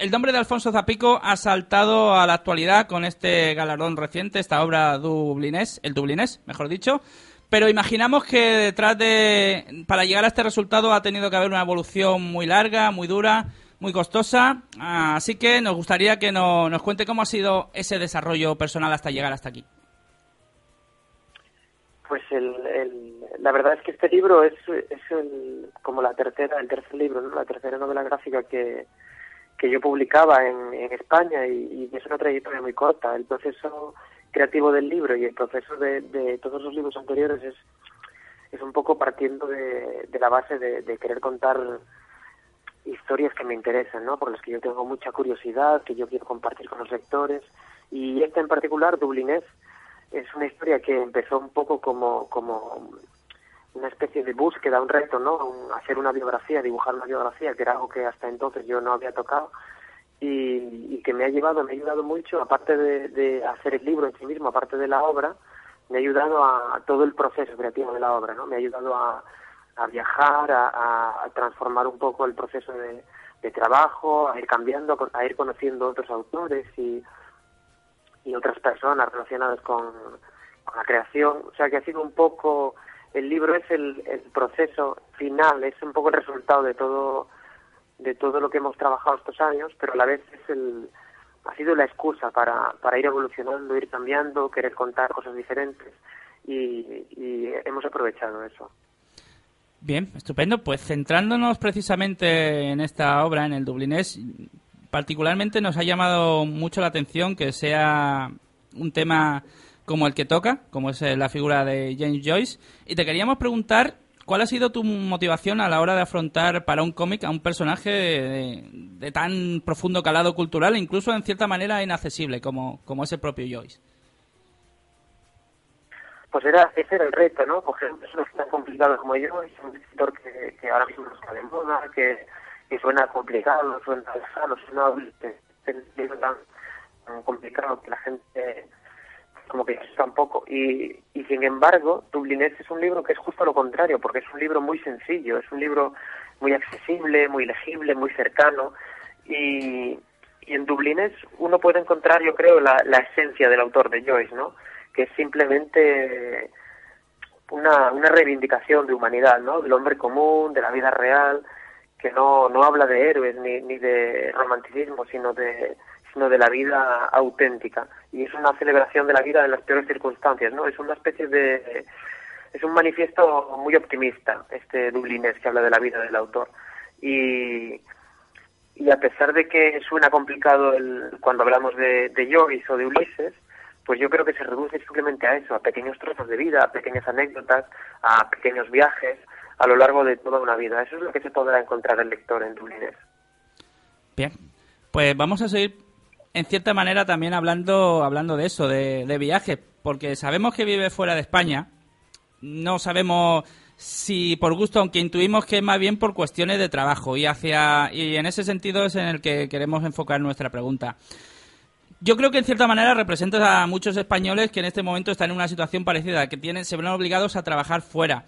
el nombre de Alfonso Zapico ha saltado a la actualidad con este galardón reciente, esta obra dublinés, el dublinés, mejor dicho. Pero imaginamos que detrás de, para llegar a este resultado ha tenido que haber una evolución muy larga, muy dura, muy costosa. Así que nos gustaría que no- nos cuente cómo ha sido ese desarrollo personal hasta llegar hasta aquí. Pues el, el- la verdad es que este libro es, es el- como la tercera, el tercer libro, ¿no? la tercera novela gráfica que, que yo publicaba en, en España y, y es una trayectoria muy corta. El proceso creativo del libro y el proceso de, de todos los libros anteriores es, un poco partiendo de, la base de, de querer contar historias que me interesan, ¿no? Por las que yo tengo mucha curiosidad, que yo quiero compartir con los lectores. Y esta en particular, Dublinés, es una historia que empezó un poco como, como una especie de búsqueda, un reto, ¿no? Un- hacer una biografía, dibujar una biografía, que era algo que hasta entonces yo no había tocado y, y que me ha llevado, me ha ayudado mucho, aparte de, de hacer el libro en sí mismo, aparte de la obra, me ha ayudado a, todo el proceso creativo de la obra, ¿no? Me ha ayudado a, viajar, a, transformar un poco el proceso de, trabajo, a ir cambiando, a ir conociendo otros autores y, y otras personas relacionadas con la creación. O sea que ha sido un poco, el libro es el, el proceso final, es un poco el resultado de todo de todo lo que hemos trabajado estos años, pero a la vez es el, ha sido la excusa para, para ir evolucionando, ir cambiando, querer contar cosas diferentes y, y hemos aprovechado eso. Bien, estupendo. Pues centrándonos precisamente en esta obra, en el Dublinés, particularmente nos ha llamado mucho la atención que sea un tema como el que toca, como es eh, la figura de James Joyce. Y te queríamos preguntar cuál ha sido tu motivación a la hora de afrontar para un cómic a un personaje de, de tan profundo calado cultural e incluso en cierta manera inaccesible como, como es el propio Joyce. Pues era, ese era el reto, ¿no? Coger un personaje tan complicado como yo, es un escritor que, ahora mismo no está de moda, que, suena complicado, suena lejano, suena un libro tan, tan complicado que la gente como que asusta un poco. Y, y sin embargo, Dublinés es un libro que es justo lo contrario, porque es un libro muy sencillo, es un libro muy accesible, muy legible, muy cercano. Y, y en Dublinés uno puede encontrar, yo creo, la, la esencia del autor de Joyce, ¿no? Que es simplemente una, una reivindicación de humanidad, ¿no? Del hombre común, de la vida real, que no, no habla de héroes ni, ni de romanticismo, sino de, sino de la vida auténtica. Y es una celebración de la vida en las peores circunstancias, ¿no? Es una especie de... Es un manifiesto muy optimista, este Dublinés, que habla de la vida del autor. Y, y a pesar de que suena complicado el, cuando hablamos de, de Joyce o de Ulises, pues yo creo que se reduce simplemente a eso, a pequeños trozos de vida, a pequeñas anécdotas, a pequeños viajes a lo largo de toda una vida. Eso es lo que se podrá encontrar el lector en Dublinés. Bien, pues vamos a seguir en cierta manera también hablando, hablando de eso, de, viajes, porque sabemos que vive fuera de España, no sabemos si por gusto, aunque intuimos que es más bien por cuestiones de trabajo y hacia y en ese sentido es en el que queremos enfocar nuestra pregunta. Yo creo que en cierta manera representas a muchos españoles que en este momento están en una situación parecida, que tienen, se ven obligados a trabajar fuera.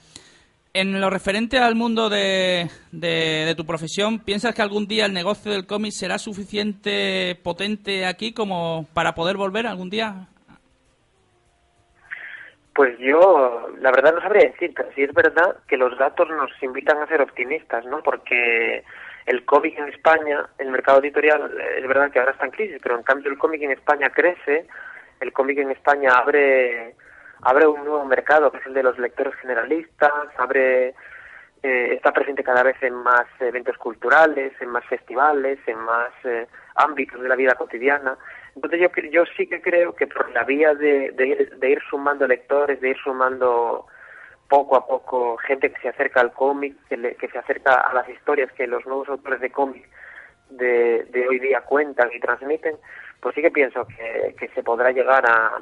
En lo referente al mundo de, de, tu profesión, ¿piensas que algún día el negocio del cómic será suficiente potente aquí como para poder volver algún día? Pues yo, la verdad no sabría decir, pero sí es verdad que los datos nos invitan a ser optimistas, ¿no? Porque el cómic en España, el mercado editorial, es verdad que ahora está en crisis, pero en cambio el cómic en España crece, el cómic en España abre abre un nuevo mercado que es el de los lectores generalistas, abre eh, está presente cada vez en más eventos culturales, en más festivales, en más eh, ámbitos de la vida cotidiana. Entonces yo, yo sí que creo que por la vía de, de, ir, de ir sumando lectores, de ir sumando poco a poco gente que se acerca al cómic, que, le- que se acerca a las historias que los nuevos autores de cómic de, de hoy día cuentan y transmiten, pues sí que pienso que, que se podrá llegar a,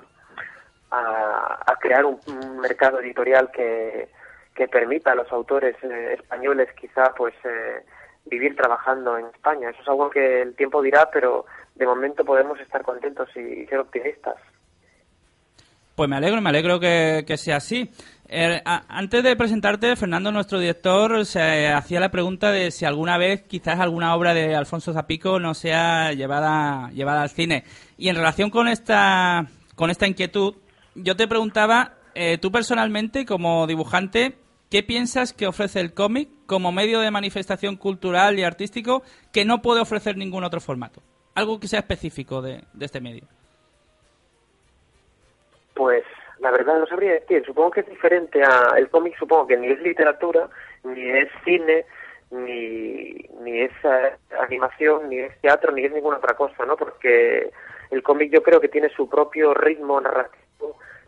a, crear un, mercado editorial que, que permita a los autores eh, españoles quizá pues eh, vivir trabajando en España. Eso es algo que el tiempo dirá, pero de momento podemos estar contentos y, ser optimistas. Pues me alegro, me alegro que, que sea así. Eh, antes de presentarte, Fernando, nuestro director, se hacía la pregunta de si alguna vez quizás alguna obra de Alfonso Zapico no sea llevada, llevada al cine. Y en relación con esta, con esta inquietud, yo te preguntaba, eh, tú personalmente, como dibujante, ¿qué piensas que ofrece el cómic como medio de manifestación cultural y artístico que no puede ofrecer ningún otro formato? Algo que sea específico de, de este medio. Pues la verdad no sabría decir. Supongo que es diferente a el cómic. Supongo que ni es literatura, ni es cine, ni, ni es eh, animación, ni es teatro, ni es ninguna otra cosa, ¿no? Porque el cómic yo creo que tiene su propio ritmo narrativo,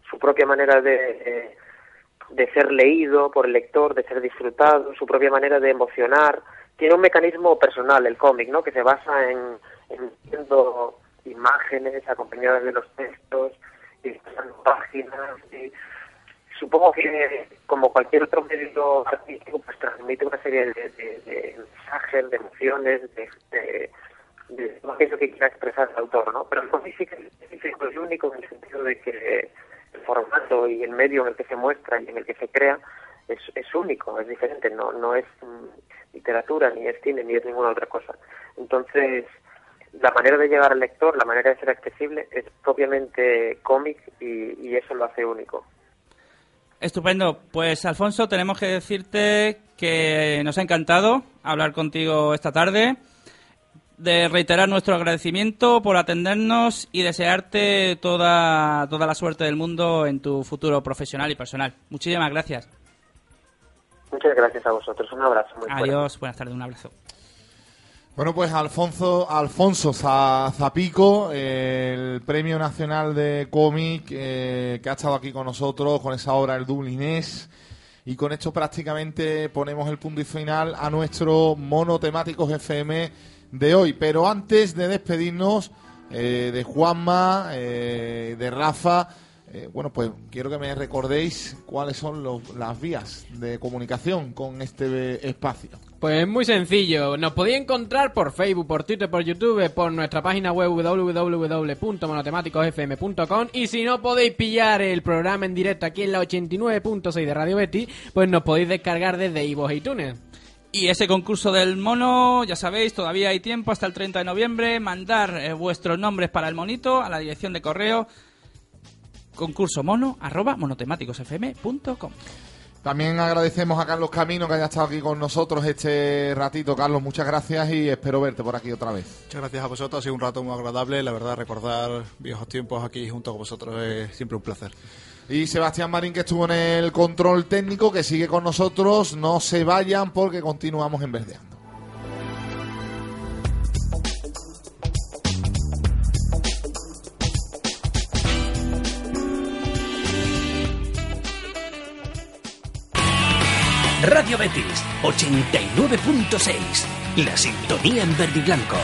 su propia manera de, eh, de ser leído por el lector, de ser disfrutado, su propia manera de emocionar. Tiene un mecanismo personal el cómic, ¿no? Que se basa en, en viendo imágenes acompañadas de los textos y páginas y supongo que como cualquier otro medio artístico pues transmite una serie de, de- mensajes, de emociones, de, de aquello que quiera expresar el autor, ¿no? Pero el cómic sí que es único en el sentido de que el formato y el medio en el que se muestra y en el que se crea es, es único, es diferente, no, no es mm, literatura, ni es cine, ni es ninguna otra cosa. Entonces, la manera de llegar al lector, la manera de ser accesible es propiamente cómic y eso lo hace único. Estupendo. Pues Alfonso, tenemos que decirte que nos ha encantado hablar contigo esta tarde, de reiterar nuestro agradecimiento por atendernos y desearte toda, toda la suerte del mundo en tu futuro profesional y personal. Muchísimas gracias. Muchas gracias a vosotros, un abrazo muy fuerte. Adiós, buenas tardes, un abrazo. Bueno, pues Alfonso, Alfonso Za- Zapico, el Premio Nacional de Cómic, eh, que ha estado aquí con nosotros con esa obra El Dublinés. Y con esto prácticamente ponemos el punto y final a nuestro monotemáticos FM de hoy. Pero antes de despedirnos eh, de Juanma, eh, de Rafa, eh, bueno, pues quiero que me recordéis cuáles son los- las vías de comunicación con este espacio. Pues muy sencillo, nos podéis encontrar por Facebook, por Twitter, por YouTube, por nuestra página web www.monotemáticosfm.com y si no podéis pillar el programa en directo aquí en la 89.6 de Radio Betty, pues nos podéis descargar desde iVoox y iTunes. Y ese concurso del mono, ya sabéis, todavía hay tiempo hasta el 30 de noviembre. Mandar eh, vuestros nombres para el monito a la dirección de correo concurso mono arroba monotemáticosfm.com. También agradecemos a Carlos Camino que haya estado aquí con nosotros este ratito. Carlos, muchas gracias y espero verte por aquí otra vez. Muchas gracias a vosotros, ha sido un rato muy agradable. La verdad, recordar viejos tiempos aquí junto con vosotros es siempre un placer. Y Sebastián Marín que estuvo en el control técnico, que sigue con nosotros. No se vayan porque continuamos en Verdeando. Radio Betis 89.6. La sintonía en verde y blanco.